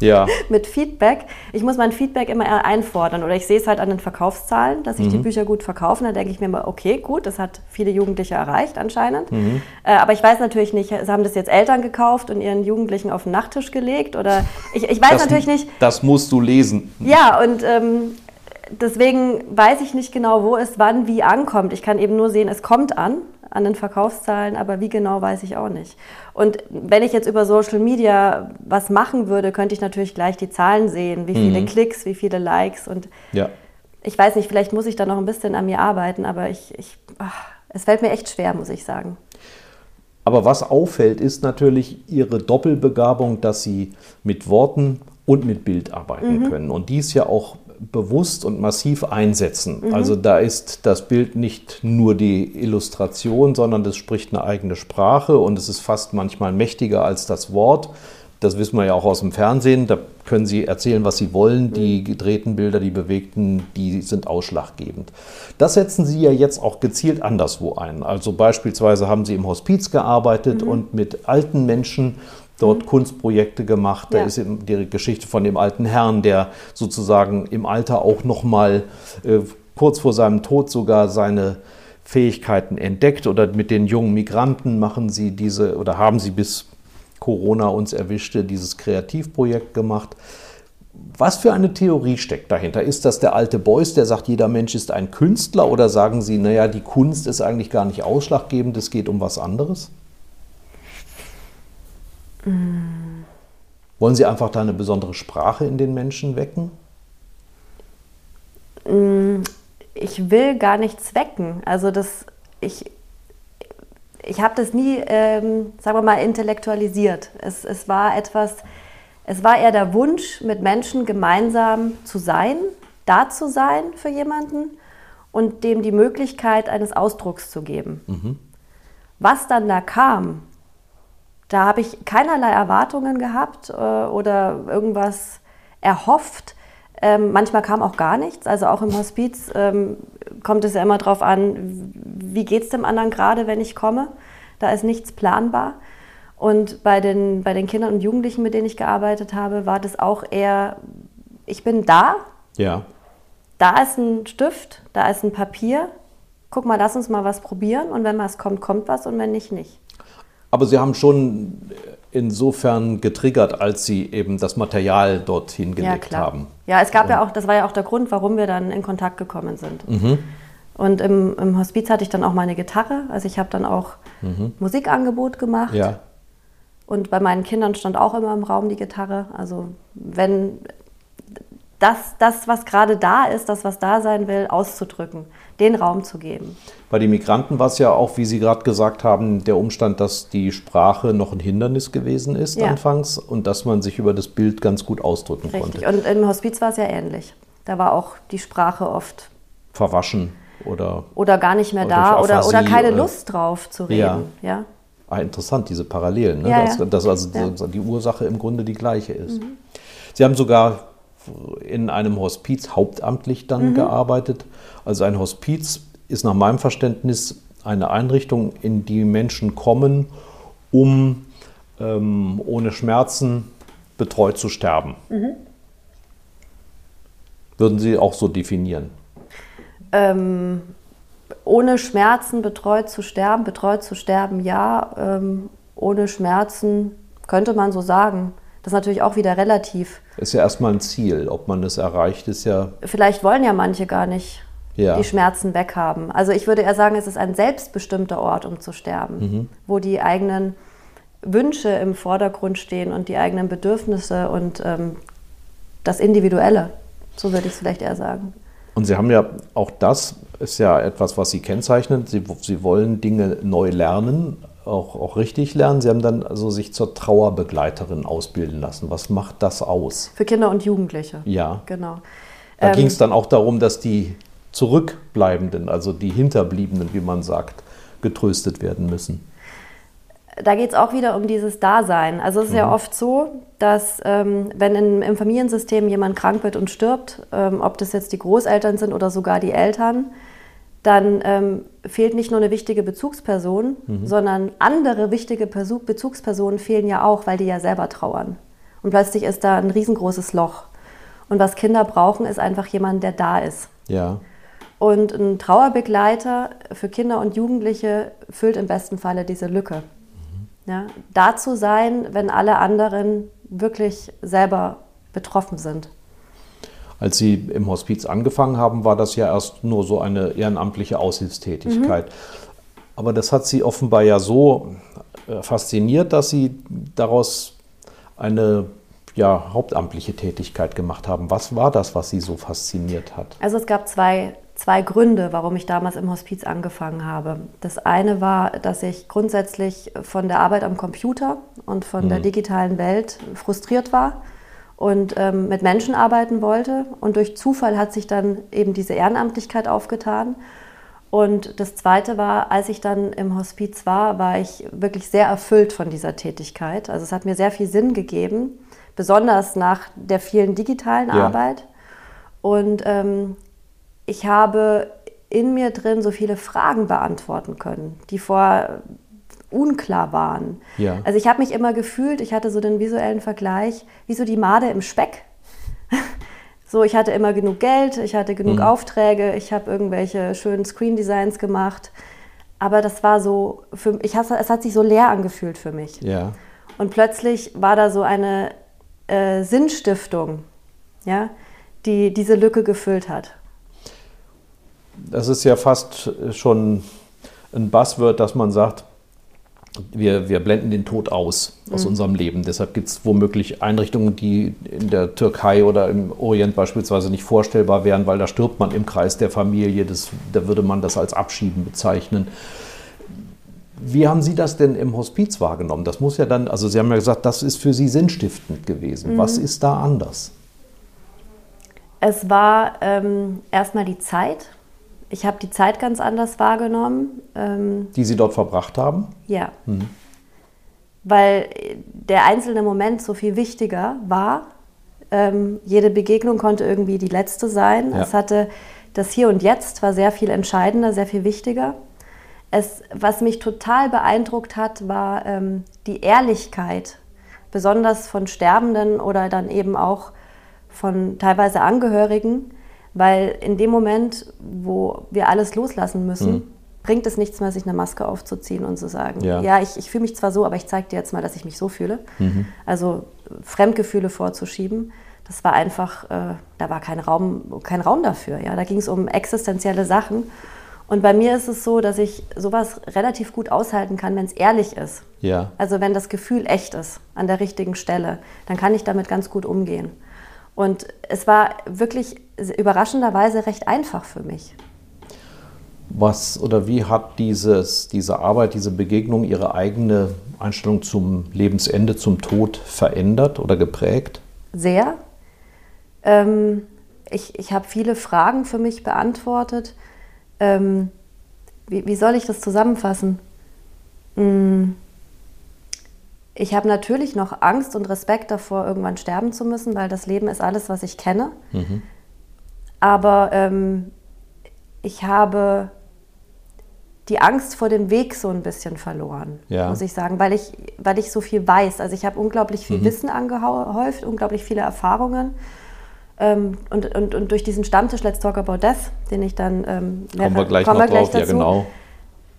ja. mit Feedback. Ich muss mein Feedback immer einfordern oder ich sehe es halt an den Verkaufszahlen, dass sich mhm. die Bücher gut verkaufen. Da denke ich mir immer, okay, gut, das hat viele Jugendliche erreicht anscheinend. Mhm. Äh, aber ich weiß natürlich nicht, haben das jetzt Eltern gekauft und ihren Jugendlichen auf den Nachttisch gelegt oder ich, ich weiß das, natürlich nicht. Das musst du lesen. Ja, und ähm, deswegen weiß ich nicht genau, wo es wann wie ankommt. Ich kann eben nur sehen, es kommt an an den Verkaufszahlen, aber wie genau weiß ich auch nicht. Und wenn ich jetzt über Social Media was machen würde, könnte ich natürlich gleich die Zahlen sehen, wie viele mhm. Klicks, wie viele Likes und ja. ich weiß nicht, vielleicht muss ich da noch ein bisschen an mir arbeiten, aber ich, ich ach, es fällt mir echt schwer, muss ich sagen. Aber was auffällt, ist natürlich ihre Doppelbegabung, dass sie mit Worten und mit Bild arbeiten mhm. können. Und dies ja auch bewusst und massiv einsetzen. Mhm. Also da ist das Bild nicht nur die Illustration, sondern das spricht eine eigene Sprache und es ist fast manchmal mächtiger als das Wort. Das wissen wir ja auch aus dem Fernsehen. Da können Sie erzählen, was Sie wollen. Die mhm. gedrehten Bilder, die bewegten, die sind ausschlaggebend. Das setzen Sie ja jetzt auch gezielt anderswo ein. Also beispielsweise haben Sie im Hospiz gearbeitet mhm. und mit alten Menschen dort mhm. Kunstprojekte gemacht. Da ja. ist die Geschichte von dem alten Herrn, der sozusagen im Alter auch noch mal äh, kurz vor seinem Tod sogar seine Fähigkeiten entdeckt oder mit den jungen Migranten machen sie diese oder haben sie bis Corona uns erwischte dieses Kreativprojekt gemacht. Was für eine Theorie steckt dahinter? Ist das der alte Beuys, der sagt, jeder Mensch ist ein Künstler? Oder sagen Sie, naja, die Kunst ist eigentlich gar nicht ausschlaggebend, es geht um was anderes? Wollen Sie einfach da eine besondere Sprache in den Menschen wecken? Mm, ich will gar nichts wecken. Also das, ich, ich habe das nie, ähm, sagen wir mal, intellektualisiert. Es, es war etwas, es war eher der Wunsch, mit Menschen gemeinsam zu sein, da zu sein für jemanden und dem die Möglichkeit eines Ausdrucks zu geben. Mhm. Was dann da kam, da habe ich keinerlei Erwartungen gehabt äh, oder irgendwas erhofft. Ähm, manchmal kam auch gar nichts. Also auch im Hospiz ähm, kommt es ja immer darauf an, wie geht es dem anderen gerade, wenn ich komme. Da ist nichts planbar. Und bei den, bei den Kindern und Jugendlichen, mit denen ich gearbeitet habe, war das auch eher, ich bin da. Ja. Da ist ein Stift, da ist ein Papier. Guck mal, lass uns mal was probieren. Und wenn was kommt, kommt was und wenn nicht, nicht. Aber Sie haben schon insofern getriggert, als Sie eben das Material dorthin gelegt ja, haben. Ja, es gab und ja auch, das war ja auch der Grund, warum wir dann in Kontakt gekommen sind. Mhm. Und im, im, Hospiz hatte ich dann auch meine Gitarre. Also ich habe dann auch mhm. Musikangebot gemacht. Ja. Und bei meinen Kindern stand auch immer im Raum die Gitarre. Also wenn das, das was gerade da ist, das, was da sein will, auszudrücken, den Raum zu geben. Bei den Migranten war es ja auch, wie Sie gerade gesagt haben, der Umstand, dass die Sprache noch ein Hindernis gewesen ist ja. anfangs und dass man sich über das Bild ganz gut ausdrücken Richtig. konnte. Und im Hospiz war es ja ähnlich. Da war auch die Sprache oft verwaschen oder oder gar nicht mehr da oder, oder keine oder Lust drauf zu reden. Ja. ja. Ah, interessant, diese Parallelen, ne? ja, dass, dass, also die Ursache im Grunde die gleiche ist. Mhm. Sie haben sogar in einem Hospiz hauptamtlich dann mhm. gearbeitet. Also ein Hospiz ist nach meinem Verständnis eine Einrichtung, in die Menschen kommen, um ähm, ohne Schmerzen betreut zu sterben. Mhm. Würden Sie auch so definieren? Ähm, ohne Schmerzen betreut zu sterben, betreut zu sterben, ja. Ähm, ohne Schmerzen könnte man so sagen. Das ist natürlich auch wieder relativ. Ist ja erstmal ein Ziel. Ob man es erreicht, ist ja. Vielleicht wollen ja manche gar nicht ja. die Schmerzen weghaben. Also ich würde eher sagen, es ist ein selbstbestimmter Ort, um zu sterben, mhm. wo die eigenen Wünsche im Vordergrund stehen und die eigenen Bedürfnisse und ähm, das Individuelle. So würde ich es vielleicht eher sagen. Und Sie haben ja auch das, ist ja etwas, was Sie kennzeichnen. Sie, Sie wollen Dinge neu lernen, auch, auch richtig lernen. Sie haben dann also sich zur Trauerbegleiterin ausbilden lassen. Was macht das aus? Für Kinder und Jugendliche. Ja. Genau. Da ähm, ging es dann auch darum, dass die Zurückbleibenden, also die Hinterbliebenen, wie man sagt, getröstet werden müssen. Da geht es auch wieder um dieses Dasein. Also es ist mhm. ja oft so, dass ähm, wenn in, im Familiensystem jemand krank wird und stirbt, ähm, ob das jetzt die Großeltern sind oder sogar die Eltern, dann ähm, fehlt nicht nur eine wichtige Bezugsperson, mhm. sondern andere wichtige Bezugspersonen fehlen ja auch, weil die ja selber trauern. Und plötzlich ist da ein riesengroßes Loch. Und was Kinder brauchen, ist einfach jemand, der da ist. Ja. Und ein Trauerbegleiter für Kinder und Jugendliche füllt im besten Falle diese Lücke. Mhm. Ja, da zu sein, wenn alle anderen wirklich selber betroffen sind. Als Sie im Hospiz angefangen haben, war das ja erst nur so eine ehrenamtliche Aushilfstätigkeit. Mhm. Aber das hat Sie offenbar ja so äh, fasziniert, dass Sie daraus eine ja, hauptamtliche Tätigkeit gemacht haben. Was war das, was Sie so fasziniert hat? Also es gab zwei, zwei Gründe, warum ich damals im Hospiz angefangen habe. Das eine war, dass ich grundsätzlich von der Arbeit am Computer und von mhm. der digitalen Welt frustriert war und ähm, mit Menschen arbeiten wollte. Und durch Zufall hat sich dann eben diese Ehrenamtlichkeit aufgetan. Und das Zweite war, als ich dann im Hospiz war, war ich wirklich sehr erfüllt von dieser Tätigkeit. Also es hat mir sehr viel Sinn gegeben, besonders nach der vielen digitalen ja. Arbeit. Und ähm, ich habe in mir drin so viele Fragen beantworten können, die vor unklar waren. Ja. Also ich habe mich immer gefühlt, ich hatte so den visuellen Vergleich, wie so die Made im Speck. so, ich hatte immer genug Geld, ich hatte genug mhm. Aufträge, ich habe irgendwelche schönen Screen Designs gemacht. Aber das war so, für, ich, es hat sich so leer angefühlt für mich. Ja. Und plötzlich war da so eine äh, Sinnstiftung ja, die diese Lücke gefüllt hat. Das ist ja fast schon ein Buzzword, dass man sagt, wir, wir blenden den Tod aus aus mhm. unserem Leben. Deshalb gibt es womöglich Einrichtungen, die in der Türkei oder im Orient beispielsweise nicht vorstellbar wären, weil da stirbt man im Kreis der Familie. Das, da würde man das als Abschieben bezeichnen. Wie haben Sie das denn im Hospiz wahrgenommen? Das muss ja dann, also Sie haben ja gesagt, das ist für Sie sinnstiftend gewesen. Mhm. Was ist da anders? Es war ähm, erstmal die Zeit. Ich habe die Zeit ganz anders wahrgenommen. Ähm, die Sie dort verbracht haben? Ja. Mhm. Weil der einzelne Moment so viel wichtiger war. Ähm, jede Begegnung konnte irgendwie die letzte sein. Ja. Es hatte das Hier und Jetzt war sehr viel entscheidender, sehr viel wichtiger. Es, was mich total beeindruckt hat, war ähm, die Ehrlichkeit, besonders von Sterbenden oder dann eben auch von teilweise Angehörigen, weil in dem Moment, wo wir alles loslassen müssen, mhm. bringt es nichts mehr, sich eine Maske aufzuziehen und zu sagen, ja, ja ich, ich fühle mich zwar so, aber ich zeige dir jetzt mal, dass ich mich so fühle. Mhm. Also Fremdgefühle vorzuschieben, das war einfach, äh, da war kein Raum, kein Raum dafür. Ja? Da ging es um existenzielle Sachen. Und bei mir ist es so, dass ich sowas relativ gut aushalten kann, wenn es ehrlich ist. Ja. Also wenn das Gefühl echt ist, an der richtigen Stelle, dann kann ich damit ganz gut umgehen. Und es war wirklich überraschenderweise recht einfach für mich. Was oder wie hat dieses, diese Arbeit, diese Begegnung Ihre eigene Einstellung zum Lebensende, zum Tod verändert oder geprägt? Sehr. Ähm, ich ich habe viele Fragen für mich beantwortet ähm, wie, wie, soll ich das zusammenfassen? Hm, ich habe natürlich noch Angst und Respekt davor, irgendwann sterben zu müssen, weil das Leben ist alles, was ich kenne. Mhm. Aber ähm, ich habe die Angst vor dem Weg so ein bisschen verloren, ja. muss ich sagen, weil ich, weil ich so viel weiß. Also ich habe unglaublich viel mhm. Wissen angehäuft, unglaublich viele Erfahrungen. Ähm, und, und, und durch diesen Stammtisch Let's Talk About Death, den ich dann ähm, kommen wir gleich, kommen noch wir gleich drauf, dazu, ja genau.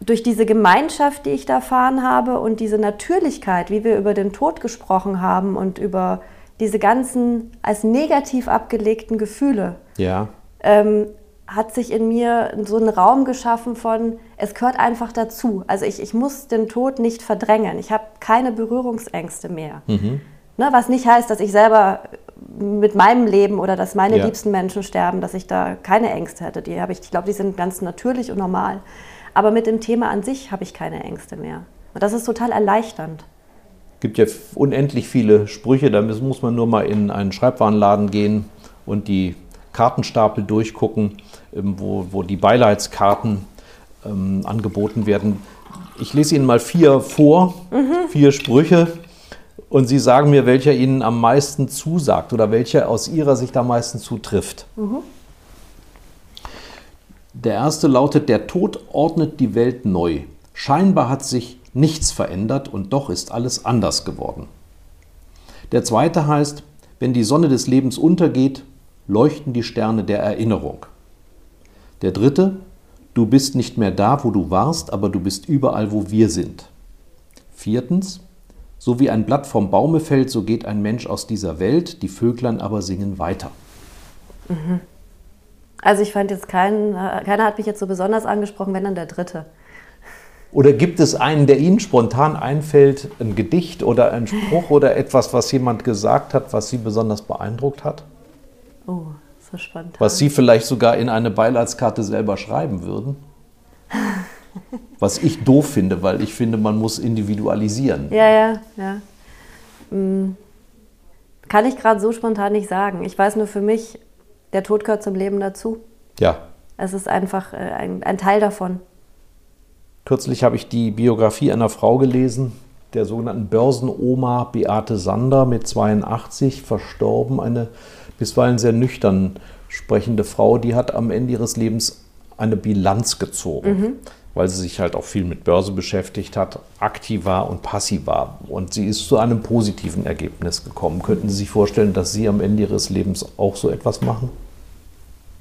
Durch diese Gemeinschaft, die ich da erfahren habe und diese Natürlichkeit, wie wir über den Tod gesprochen haben und über diese ganzen als negativ abgelegten Gefühle, ja. ähm, hat sich in mir so einen Raum geschaffen von, es gehört einfach dazu. Also ich, ich muss den Tod nicht verdrängen. Ich habe keine Berührungsängste mehr. Mhm. Ne, was nicht heißt, dass ich selber mit meinem Leben oder dass meine ja. liebsten Menschen sterben, dass ich da keine Ängste hätte. Die habe ich, ich glaube, die sind ganz natürlich und normal. Aber mit dem Thema an sich habe ich keine Ängste mehr. Und das ist total erleichternd. Es gibt ja unendlich viele Sprüche, da muss man nur mal in einen Schreibwarenladen gehen und die Kartenstapel durchgucken, ähm, wo, wo die Beileidskarten ähm, angeboten werden. Ich lese Ihnen mal vier vor, mhm. vier Sprüche und Sie sagen mir, welcher Ihnen am meisten zusagt oder welcher aus Ihrer Sicht am meisten zutrifft. Mhm. Der erste lautet, der Tod ordnet die Welt neu. Scheinbar hat sich nichts verändert und doch ist alles anders geworden. Der zweite heißt, wenn die Sonne des Lebens untergeht, leuchten die Sterne der Erinnerung. Der dritte, du bist nicht mehr da, wo du warst, aber du bist überall, wo wir sind. Viertens, so wie ein Blatt vom Baume fällt, so geht ein Mensch aus dieser Welt, die Vöglein aber singen weiter. Mhm. Also ich fand jetzt keinen, keiner hat mich jetzt so besonders angesprochen, wenn dann der dritte. Oder gibt es einen, der Ihnen spontan einfällt, ein Gedicht oder ein Spruch oder etwas, was jemand gesagt hat, was Sie besonders beeindruckt hat? Oh, so spannend. Was Sie vielleicht sogar in eine Beileidskarte selber schreiben würden? Was ich doof finde, weil ich finde, man muss individualisieren. Ja, ja, ja. Hm. Kann ich gerade so spontan nicht sagen. Ich weiß nur für mich, der Tod gehört zum Leben dazu. Ja. Es ist einfach äh, ein, ein Teil davon. Kürzlich habe ich die Biografie einer Frau gelesen, der sogenannten Börsenoma Beate Sander mit 82, verstorben. Eine bisweilen sehr nüchtern sprechende Frau, die hat am Ende ihres Lebens eine Bilanz gezogen. Mhm weil sie sich halt auch viel mit Börse beschäftigt hat, aktiv war und passiv war. Und sie ist zu einem positiven Ergebnis gekommen. Könnten Sie sich vorstellen, dass Sie am Ende Ihres Lebens auch so etwas machen?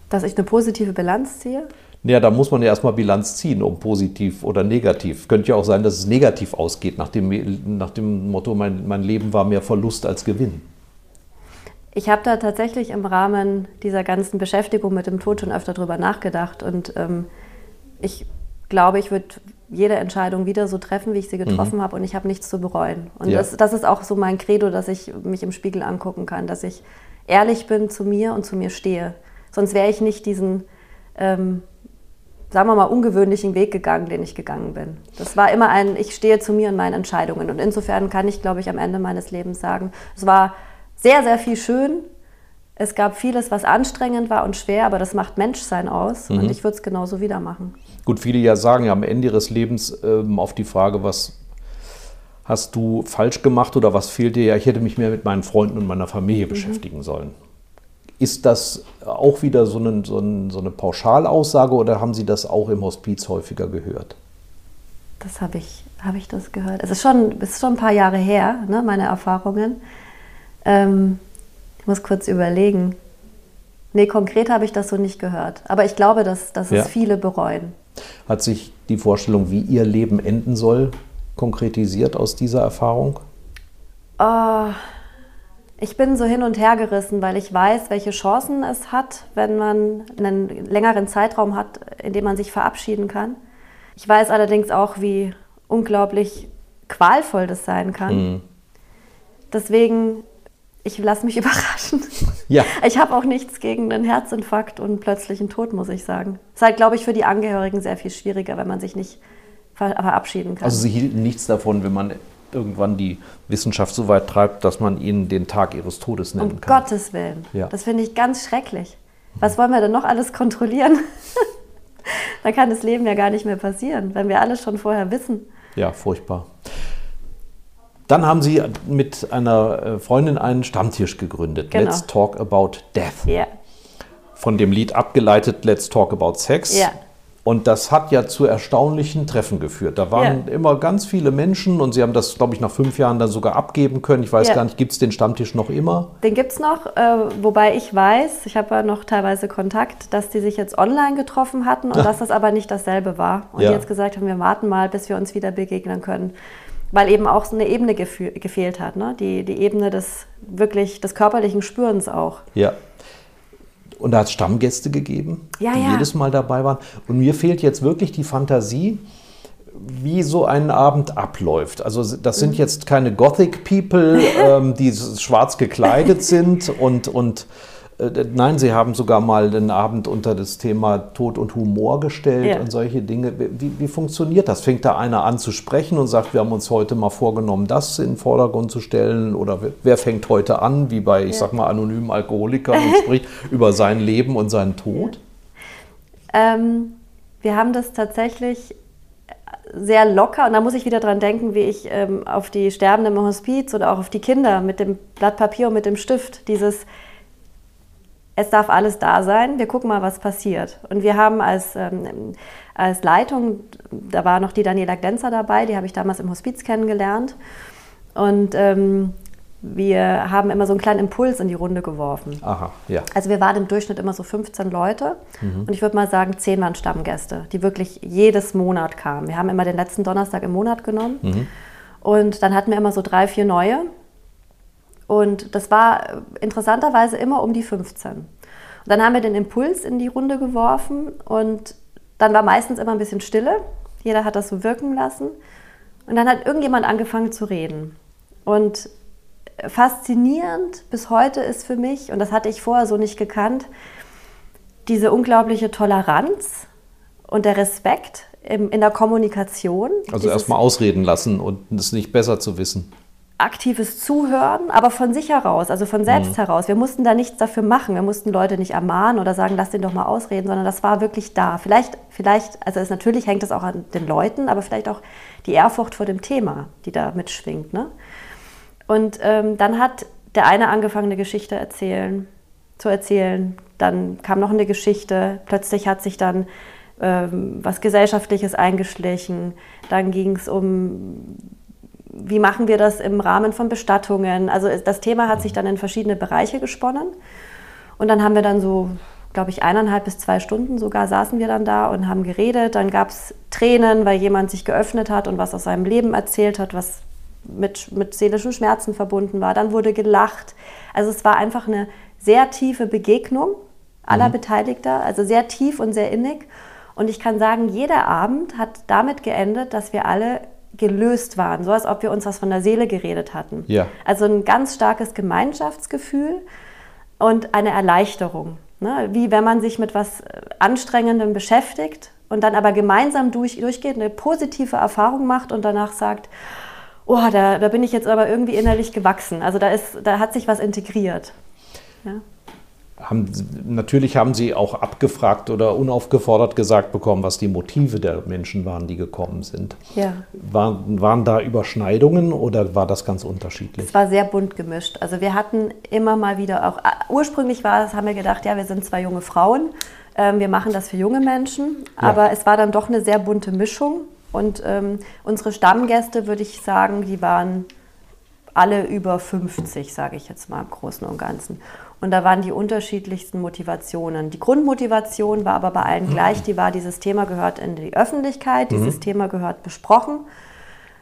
Dass ich eine positive Bilanz ziehe? Naja, da muss man ja erstmal Bilanz ziehen, um positiv oder negativ. Könnte ja auch sein, dass es negativ ausgeht, nach dem, nach dem Motto, mein, mein Leben war mehr Verlust als Gewinn. Ich habe da tatsächlich im Rahmen dieser ganzen Beschäftigung mit dem Tod schon öfter drüber nachgedacht und ähm, ich glaube, ich würde jede Entscheidung wieder so treffen, wie ich sie mhm. getroffen mhm. habe und ich habe nichts zu bereuen. Und ja. das, das ist auch so mein Credo, dass ich mich im Spiegel angucken kann, dass ich ehrlich bin zu mir und zu mir stehe. Sonst wäre ich nicht diesen, ähm, sagen wir mal, ungewöhnlichen Weg gegangen, den ich gegangen bin. Das war immer ein, ich stehe zu mir und meinen Entscheidungen. Und insofern kann ich, glaube ich, am Ende meines Lebens sagen, es war sehr, sehr viel schön. Es gab vieles, was anstrengend war und schwer, aber das macht Menschsein aus. Mhm. Und ich würde es genauso wieder machen. Gut, viele ja sagen ja am Ende ihres Lebens ähm, auf die Frage, was hast du falsch gemacht oder was fehlt dir? Ja, ich hätte mich mehr mit meinen Freunden und meiner Familie mhm. beschäftigen sollen. Ist das auch wieder so eine, so, eine, Pauschalaussage oder haben Sie das auch im Hospiz häufiger gehört? Das habe ich, hab ich das gehört. Es ist schon, es ist schon ein paar Jahre her, ne, meine Erfahrungen. Ähm, ich muss kurz überlegen. Nee, konkret habe ich das so nicht gehört. Aber ich glaube, dass, dass ja. es viele bereuen. Hat sich die Vorstellung, wie ihr Leben enden soll, konkretisiert aus dieser Erfahrung? Oh, ich bin so hin und her gerissen, weil ich weiß, welche Chancen es hat, wenn man einen längeren Zeitraum hat, in dem man sich verabschieden kann. Ich weiß allerdings auch, wie unglaublich qualvoll das sein kann. Mhm. Deswegen ich lasse mich überraschen. Ja. Ich habe auch nichts gegen einen Herzinfarkt und plötzlichen Tod, muss ich sagen. Ist halt, glaube ich, für die Angehörigen sehr viel schwieriger, wenn man sich nicht verabschieden kann. Also Sie hielten nichts davon, wenn man irgendwann die Wissenschaft so weit treibt, dass man ihnen den Tag ihres Todes nennen um kann. Um Gottes Willen. Ja. Das finde ich ganz schrecklich. Was wollen wir denn noch alles kontrollieren? Dann kann das Leben ja gar nicht mehr passieren, wenn wir alles schon vorher wissen. Ja, furchtbar. Dann haben Sie mit einer äh, Freundin einen Stammtisch gegründet. Genau. Let's Talk About Death. Ja. Von dem Lied abgeleitet Let's Talk About Sex. Ja. Und das hat ja zu erstaunlichen Treffen geführt. Da waren ja. immer ganz viele Menschen und Sie haben das, glaube ich, nach fünf Jahren dann sogar abgeben können. Ich weiß ja. gar nicht, gibt es den Stammtisch noch immer? Den gibt es noch, äh, wobei ich weiß, ich habe ja noch teilweise Kontakt, dass die sich jetzt online getroffen hatten und ja. dass das aber nicht dasselbe war. Und die jetzt gesagt haben, wir warten mal, bis wir uns wieder begegnen können weil eben auch so eine Ebene gefehlt hat, ne? die, die Ebene des wirklich des körperlichen Spürens auch. Ja. Und da hat es Stammgäste gegeben, ja, die ja. jedes Mal dabei waren. Und mir fehlt jetzt wirklich die Fantasie, wie so ein Abend abläuft. Also das sind mhm. jetzt keine Gothic People, ähm, die schwarz gekleidet sind und, und nein, Sie haben sogar mal den Abend unter das Thema Tod und Humor gestellt ja. und solche Dinge. Wie, wie, funktioniert das? Fängt da einer an zu sprechen und sagt, wir haben uns heute mal vorgenommen, das in den Vordergrund zu stellen? Oder wer fängt heute an, wie bei, ich ja. sag mal, anonymen Alkoholikern und spricht über sein Leben und seinen Tod? Ähm, wir haben das tatsächlich sehr locker und da muss ich wieder dran denken, wie ich ähm, auf die Sterbenden im Hospiz oder auch auf die Kinder mit dem Blatt Papier und mit dem Stift dieses es darf alles da sein, wir gucken mal, was passiert. Und wir haben als, ähm, als Leitung, da war noch die Daniela Glenzer dabei, die habe ich damals im Hospiz kennengelernt. Und ähm, wir haben immer so einen kleinen Impuls in die Runde geworfen. Aha, ja. Also wir waren im Durchschnitt immer so 15 Leute mhm. und ich würde mal sagen, 10 waren Stammgäste, die wirklich jedes Monat kamen. Wir haben immer den letzten Donnerstag im Monat genommen mhm. und dann hatten wir immer so drei, vier neue und das war interessanterweise immer um die 15. Und dann haben wir den Impuls in die Runde geworfen und dann war meistens immer ein bisschen Stille. Jeder hat das so wirken lassen. Und dann hat irgendjemand angefangen zu reden. Und faszinierend bis heute ist für mich, und das hatte ich vorher so nicht gekannt, diese unglaubliche Toleranz und der Respekt in der Kommunikation. Also erstmal ausreden lassen und es nicht besser zu wissen aktives Zuhören, aber von sich heraus, also von selbst mhm. heraus. Wir mussten da nichts dafür machen. Wir mussten Leute nicht ermahnen oder sagen, lass den doch mal ausreden, sondern das war wirklich da. Vielleicht, vielleicht, also es, natürlich hängt es auch an den Leuten, aber vielleicht auch die Ehrfurcht vor dem Thema, die da mitschwingt. Ne? Und ähm, dann hat der eine angefangen, eine Geschichte erzählen, zu erzählen. Dann kam noch eine Geschichte. Plötzlich hat sich dann ähm, was Gesellschaftliches eingeschlichen. Dann ging es um wie machen wir das im Rahmen von Bestattungen? Also das Thema hat sich dann in verschiedene Bereiche gesponnen. Und dann haben wir dann so, glaube ich, eineinhalb bis zwei Stunden sogar saßen wir dann da und haben geredet. Dann gab es Tränen, weil jemand sich geöffnet hat und was aus seinem Leben erzählt hat, was mit, mit seelischen Schmerzen verbunden war. Dann wurde gelacht. Also es war einfach eine sehr tiefe Begegnung aller mhm. Beteiligter, also sehr tief und sehr innig. Und ich kann sagen, jeder Abend hat damit geendet, dass wir alle gelöst waren, so als ob wir uns was von der Seele geredet hatten. Ja. Also ein ganz starkes Gemeinschaftsgefühl und eine Erleichterung. Ne? Wie wenn man sich mit was Anstrengendem beschäftigt und dann aber gemeinsam durch, durchgeht, eine positive Erfahrung macht und danach sagt, oh, da, da bin ich jetzt aber irgendwie innerlich gewachsen. Also da, ist, da hat sich was integriert. Ja. Haben, natürlich haben Sie auch abgefragt oder unaufgefordert gesagt bekommen, was die Motive der Menschen waren, die gekommen sind. Ja. War, waren da Überschneidungen oder war das ganz unterschiedlich? Es war sehr bunt gemischt. Also wir hatten immer mal wieder auch, ursprünglich war es, haben wir gedacht, ja, wir sind zwei junge Frauen, ähm, wir machen das für junge Menschen, ja. aber es war dann doch eine sehr bunte Mischung. Und ähm, unsere Stammgäste, würde ich sagen, die waren alle über 50, sage ich jetzt mal im Großen und Ganzen. Und da waren die unterschiedlichsten Motivationen. Die Grundmotivation war aber bei allen mhm. gleich. Die war, dieses Thema gehört in die Öffentlichkeit, dieses mhm. Thema gehört besprochen,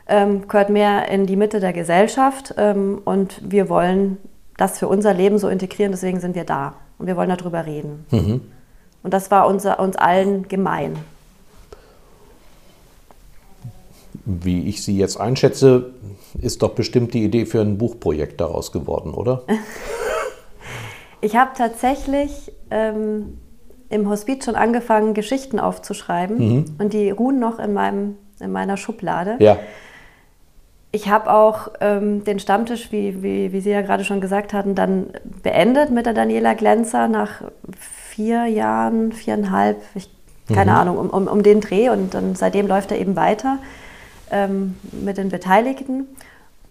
ähm, gehört mehr in die Mitte der Gesellschaft. Ähm, und wir wollen das für unser Leben so integrieren, deswegen sind wir da. Und wir wollen darüber reden. Mhm. Und das war unser, uns allen gemein. Wie ich Sie jetzt einschätze, ist doch bestimmt die Idee für ein Buchprojekt daraus geworden, oder? Ich habe tatsächlich ähm, im Hospiz schon angefangen, Geschichten aufzuschreiben mhm. und die ruhen noch in, meinem, in meiner Schublade. Ja. Ich habe auch ähm, den Stammtisch, wie, wie, wie Sie ja gerade schon gesagt hatten, dann beendet mit der Daniela Glänzer nach vier Jahren, viereinhalb, ich, keine mhm. Ahnung, um, um, um den Dreh. Und dann seitdem läuft er eben weiter ähm, mit den Beteiligten.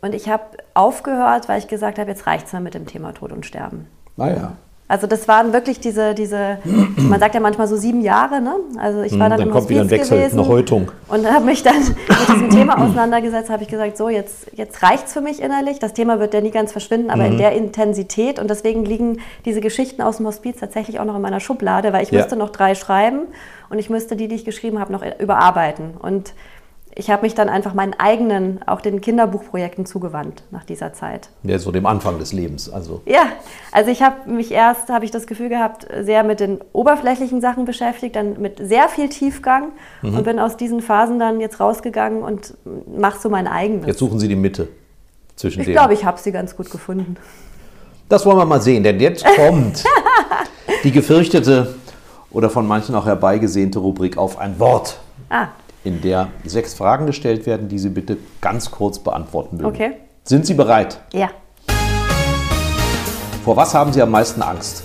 Und ich habe aufgehört, weil ich gesagt habe, jetzt reicht es mal mit dem Thema Tod und Sterben. Naja. Also das waren wirklich diese, diese, man sagt ja manchmal so sieben Jahre, ne? Also ich war hm, dann, dann im kommt Hospiz wieder ein Wechsel, gewesen eine Häutung. und habe mich dann mit diesem Thema auseinandergesetzt, habe ich gesagt, so jetzt, jetzt reicht es für mich innerlich. Das Thema wird ja nie ganz verschwinden, aber mhm. in der Intensität und deswegen liegen diese Geschichten aus dem Hospiz tatsächlich auch noch in meiner Schublade, weil ich ja. müsste noch drei schreiben und ich müsste die, die ich geschrieben habe, noch überarbeiten. Und ich habe mich dann einfach meinen eigenen, auch den Kinderbuchprojekten zugewandt nach dieser Zeit. Ja, so dem Anfang des Lebens, also. Ja, also ich habe mich erst, habe ich das Gefühl gehabt, sehr mit den oberflächlichen Sachen beschäftigt, dann mit sehr viel Tiefgang mhm. und bin aus diesen Phasen dann jetzt rausgegangen und mache so mein eigenes. Jetzt suchen Sie die Mitte zwischen Ich glaube, ich habe sie ganz gut gefunden. Das wollen wir mal sehen, denn jetzt kommt die gefürchtete oder von manchen auch herbeigesehnte Rubrik auf ein Wort. Ah in der sechs Fragen gestellt werden, die Sie bitte ganz kurz beantworten mögen. Okay. Sind Sie bereit? Ja. Vor was haben Sie am meisten Angst?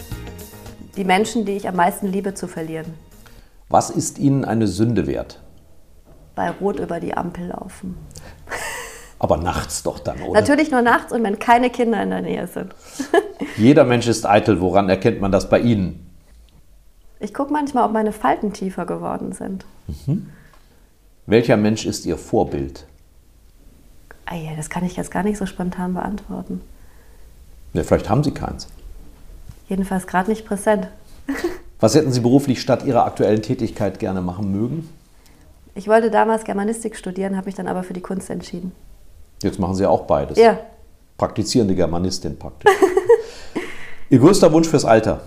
Die Menschen, die ich am meisten liebe, zu verlieren. Was ist Ihnen eine Sünde wert? Bei Rot über die Ampel laufen. Aber nachts doch dann, oder? Natürlich nur nachts und wenn keine Kinder in der Nähe sind. Jeder Mensch ist eitel. Woran erkennt man das bei Ihnen? Ich gucke manchmal, ob meine Falten tiefer geworden sind. Mhm. Welcher Mensch ist Ihr Vorbild? Ah ja, das kann ich jetzt gar nicht so spontan beantworten. Ja, vielleicht haben Sie keins. Jedenfalls gerade nicht präsent. Was hätten Sie beruflich statt Ihrer aktuellen Tätigkeit gerne machen mögen? Ich wollte damals Germanistik studieren, habe mich dann aber für die Kunst entschieden. Jetzt machen Sie auch beides. Ja. Praktizierende Germanistin praktisch. Ihr größter Wunsch fürs Alter?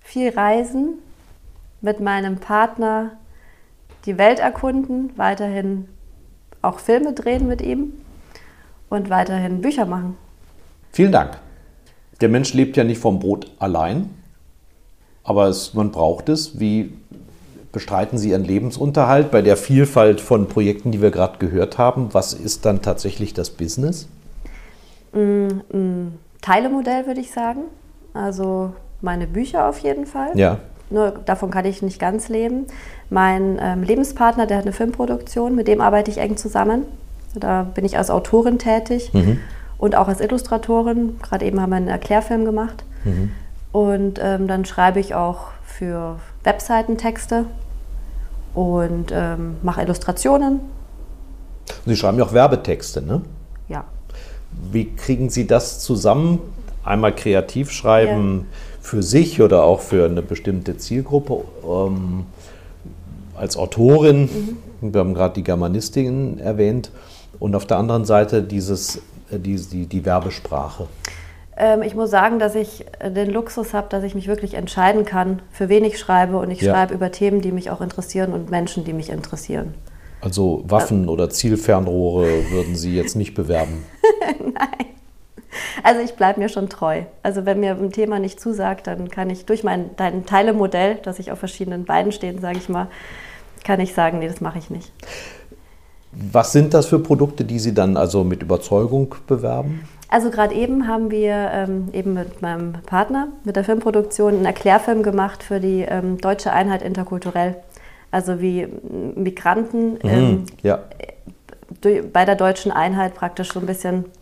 Viel reisen, mit meinem Partner die Welt erkunden, weiterhin auch Filme drehen mit ihm und weiterhin Bücher machen. Vielen Dank. Der Mensch lebt ja nicht vom Brot allein, aber es, man braucht es. Wie bestreiten Sie Ihren Lebensunterhalt bei der Vielfalt von Projekten, die wir gerade gehört haben? Was ist dann tatsächlich das Business? Ein, ein Teilemodell würde ich sagen. Also meine Bücher auf jeden Fall. Ja. Nur davon kann ich nicht ganz leben. Mein ähm, Lebenspartner, der hat eine Filmproduktion, mit dem arbeite ich eng zusammen. Da bin ich als Autorin tätig mhm. und auch als Illustratorin. Gerade eben haben wir einen Erklärfilm gemacht. Mhm. Und ähm, dann schreibe ich auch für Webseiten Texte und ähm, mache Illustrationen. Sie schreiben ja auch Werbetexte, ne? Ja. Wie kriegen Sie das zusammen? Einmal kreativ schreiben. Ja für sich oder auch für eine bestimmte Zielgruppe ähm, als Autorin, mhm. wir haben gerade die Germanistin erwähnt, und auf der anderen Seite dieses, äh, die, die, die Werbesprache? Ähm, ich muss sagen, dass ich den Luxus habe, dass ich mich wirklich entscheiden kann, für wen ich schreibe. Und ich ja. schreibe über Themen, die mich auch interessieren und Menschen, die mich interessieren. Also Waffen oder Zielfernrohre würden Sie jetzt nicht bewerben? Nein. Also ich bleibe mir schon treu. Also wenn mir ein Thema nicht zusagt, dann kann ich durch mein dein Teilemodell, das ich auf verschiedenen Beinen stehe, sage ich mal, kann ich sagen, nee, das mache ich nicht. Was sind das für Produkte, die Sie dann also mit Überzeugung bewerben? Also gerade eben haben wir ähm, eben mit meinem Partner, mit der Filmproduktion, einen Erklärfilm gemacht für die ähm, Deutsche Einheit interkulturell. Also wie Migranten mhm, ähm, ja. bei der deutschen Einheit praktisch so ein bisschen äh,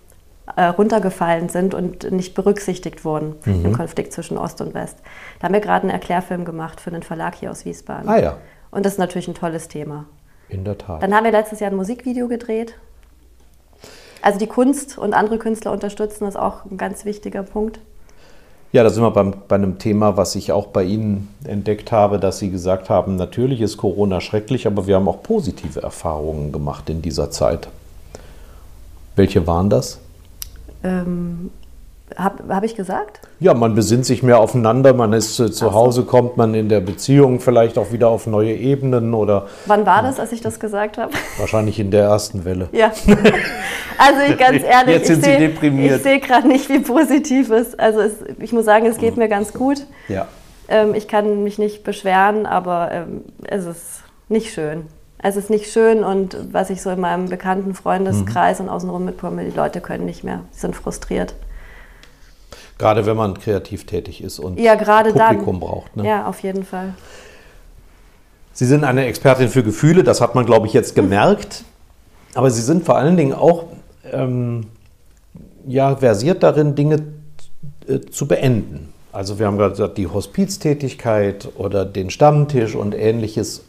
runtergefallen sind und nicht berücksichtigt wurden mhm. im Konflikt zwischen Ost und West. Da haben wir gerade einen Erklärfilm gemacht für einen Verlag hier aus Wiesbaden. Ah ja. Und das ist natürlich ein tolles Thema. In der Tat. Dann haben wir letztes Jahr ein Musikvideo gedreht. Also die Kunst und andere Künstler unterstützen, ist auch ein ganz wichtiger Punkt. Ja, da sind wir beim, bei einem Thema, was ich auch bei Ihnen entdeckt habe, dass Sie gesagt haben, natürlich ist Corona schrecklich, aber wir haben auch positive Erfahrungen gemacht in dieser Zeit. Welche waren das? Ähm, habe hab ich gesagt? Ja, man besinnt sich mehr aufeinander, man ist äh, zu Hause, kommt man in der Beziehung vielleicht auch wieder auf neue Ebenen oder. Wann war das, als ich das gesagt habe? Wahrscheinlich in der ersten Welle. Ja. Also ich, ganz ehrlich, Jetzt sind ich sehe seh gerade nicht, wie positiv es ist. Also es, ich muss sagen, es geht mir ganz gut. Ja. Ähm, ich kann mich nicht beschweren, aber ähm, es ist nicht schön. Es ist nicht schön und was ich so in meinem bekannten Freundeskreis mhm. und außenrum mitbekomme, die Leute können nicht mehr, sind frustriert. Gerade wenn man kreativ tätig ist und ja, Publikum dann. braucht. Ne? Ja, auf jeden Fall. Sie sind eine Expertin für Gefühle, das hat man, glaube ich, jetzt gemerkt. Aber Sie sind vor allen Dingen auch ähm, ja, versiert darin, Dinge äh, zu beenden. Also wir haben gerade gesagt, die Hospiztätigkeit oder den Stammtisch und ähnliches.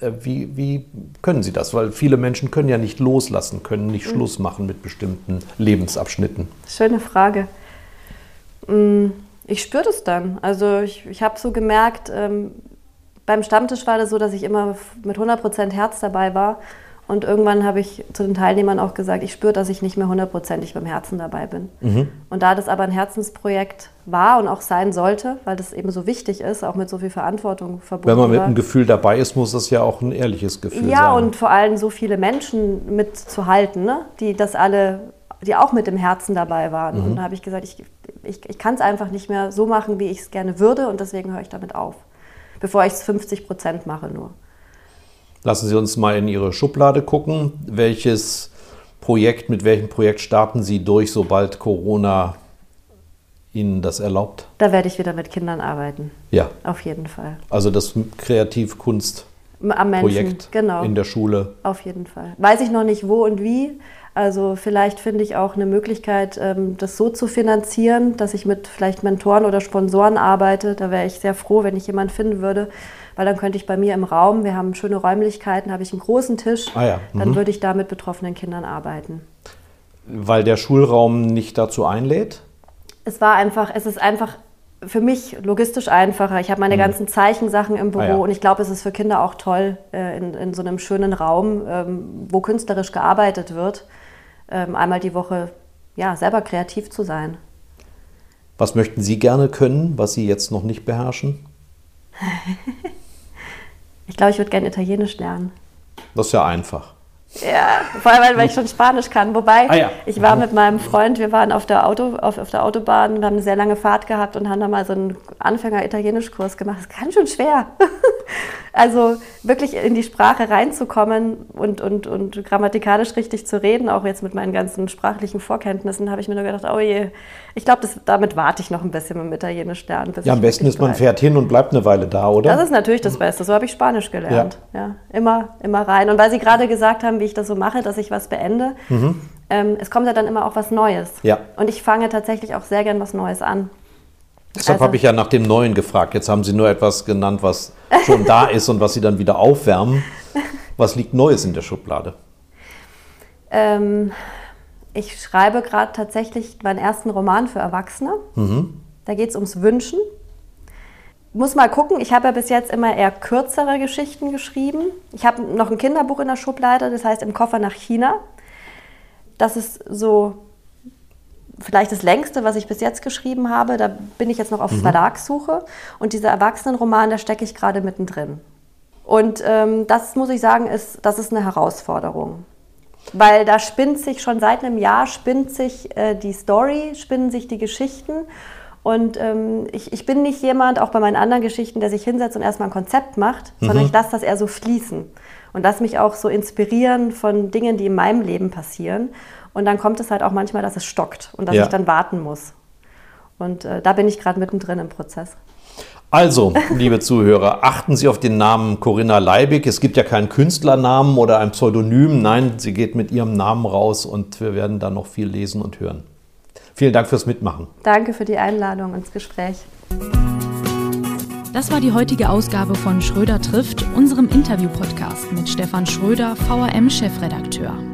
Äh, wie, wie, können Sie das? Weil viele Menschen können ja nicht loslassen, können nicht mhm. Schluss machen mit bestimmten Lebensabschnitten. Schöne Frage. Mm, ich spüre das dann. Also ich, ich habe so gemerkt, ähm, beim Stammtisch war das so, dass ich immer mit 100% Herz dabei war. Und irgendwann habe ich zu den Teilnehmern auch gesagt, ich spüre, dass ich nicht mehr hundertprozentig beim Herzen dabei bin. Mhm. Und da das aber ein Herzensprojekt war und auch sein sollte, weil das eben so wichtig ist, auch mit so viel Verantwortung verbunden Wenn man mit einem Gefühl dabei ist, muss das ja auch ein ehrliches Gefühl ja, sein. Ja, und vor allem so viele Menschen mitzuhalten, ne? die das alle, die auch mit dem Herzen dabei waren. Mhm. Und da habe ich gesagt, ich ich, ich kann es einfach nicht mehr so machen, wie ich es gerne würde und deswegen höre ich damit auf. Bevor ich es 50 Prozent mache nur. Lassen Sie uns mal in Ihre Schublade gucken. Welches Projekt, mit welchem Projekt starten Sie durch, sobald Corona Ihnen das erlaubt? Da werde ich wieder mit Kindern arbeiten. Ja. Auf jeden Fall. Also das Kreativkunst. Am Menschen, Projekt genau. in der Schule. Auf jeden Fall. Weiß ich noch nicht wo und wie, also vielleicht finde ich auch eine Möglichkeit, ähm, das so zu finanzieren, dass ich mit vielleicht Mentoren oder Sponsoren arbeite. Da wäre ich sehr froh, wenn ich jemanden finden würde, weil dann könnte ich bei mir im Raum, wir haben schöne Räumlichkeiten, habe ich einen großen Tisch, ah ja. mhm. dann würde ich da mit betroffenen Kindern arbeiten. Weil der Schulraum nicht dazu einlädt? Es war einfach, es ist einfach für mich logistisch einfacher. Ich habe meine mhm. ganzen Zeichensachen im Büro ah, ja. und ich glaube, es ist für Kinder auch toll, äh, in, in so einem schönen Raum, ähm, wo künstlerisch gearbeitet wird, ähm, einmal die Woche ja, selber kreativ zu sein. Was möchten Sie gerne können, was Sie jetzt noch nicht beherrschen? ich glaube, ich würde gerne Italienisch lernen. Das ist ja einfach. Ja, vor allem, weil ich schon Spanisch kann. Wobei, ah, ja. ich war mit meinem Freund, wir waren auf der, Auto, auf, auf der Autobahn, wir haben eine sehr lange Fahrt gehabt und haben da mal so einen Anfänger-Italienisch-Kurs gemacht. Das ist ganz schön schwer. also wirklich in die Sprache reinzukommen und, und, und grammatikalisch richtig zu reden, auch jetzt mit meinen ganzen sprachlichen Vorkenntnissen, habe ich mir nur gedacht, oh je, ich glaube, damit warte ich noch ein bisschen mit dem Italienisch lernen. Ja, am besten ist, man fährt hin und bleibt eine Weile da, oder? Das ist natürlich das Beste. So habe ich Spanisch gelernt. Ja. ja. immer, immer rein. Und weil Sie gerade gesagt haben, wie ich das so mache, dass ich was beende, mhm. ähm, es kommt ja dann immer auch was Neues. Ja. Und ich fange tatsächlich auch sehr gern was Neues an. Deshalb also, habe ich ja nach dem Neuen gefragt. Jetzt haben Sie nur etwas genannt, was schon da ist und was Sie dann wieder aufwärmen. Was liegt Neues in der Schublade? Ähm, ich schreibe gerade tatsächlich meinen ersten Roman für Erwachsene. Mhm. Da geht es ums Wünschen. Muss mal gucken, ich habe ja bis jetzt immer eher kürzere Geschichten geschrieben. Ich habe noch ein Kinderbuch in der Schublade, das heißt Im Koffer nach China. das ist so vielleicht das längste, was ich bis jetzt geschrieben habe. Da bin ich jetzt noch auf mhm. Verlagssuche. Und dieser Erwachsenenroman, da stecke ich gerade mittendrin. Und ähm, das muss ich sagen, ist, das ist eine Herausforderung. Weil da spinnt sich schon seit einem Jahr, spinnt sich äh, die Story, spinnen sich die Geschichten. Und ähm, ich, ich bin nicht jemand, auch bei meinen anderen Geschichten, der sich hinsetzt und erstmal ein Konzept macht, mhm. sondern ich lasse das eher so fließen. Und lasse mich auch so inspirieren von Dingen, die in meinem Leben passieren. Und dann kommt es halt auch manchmal, dass es stockt und dass ja. ich dann warten muss. Und äh, da bin ich gerade mittendrin im Prozess. Also, liebe Zuhörer, achten Sie auf den Namen Corinna Leibig. Es gibt ja keinen Künstlernamen oder ein Pseudonym. Nein, sie geht mit ihrem Namen raus und wir werden da noch viel lesen und hören. Vielen Dank fürs Mitmachen. Danke für die Einladung ins Gespräch. Das war die heutige Ausgabe von Schröder trifft, unserem Interview-Podcast mit Stefan Schröder, VRM-Chefredakteur.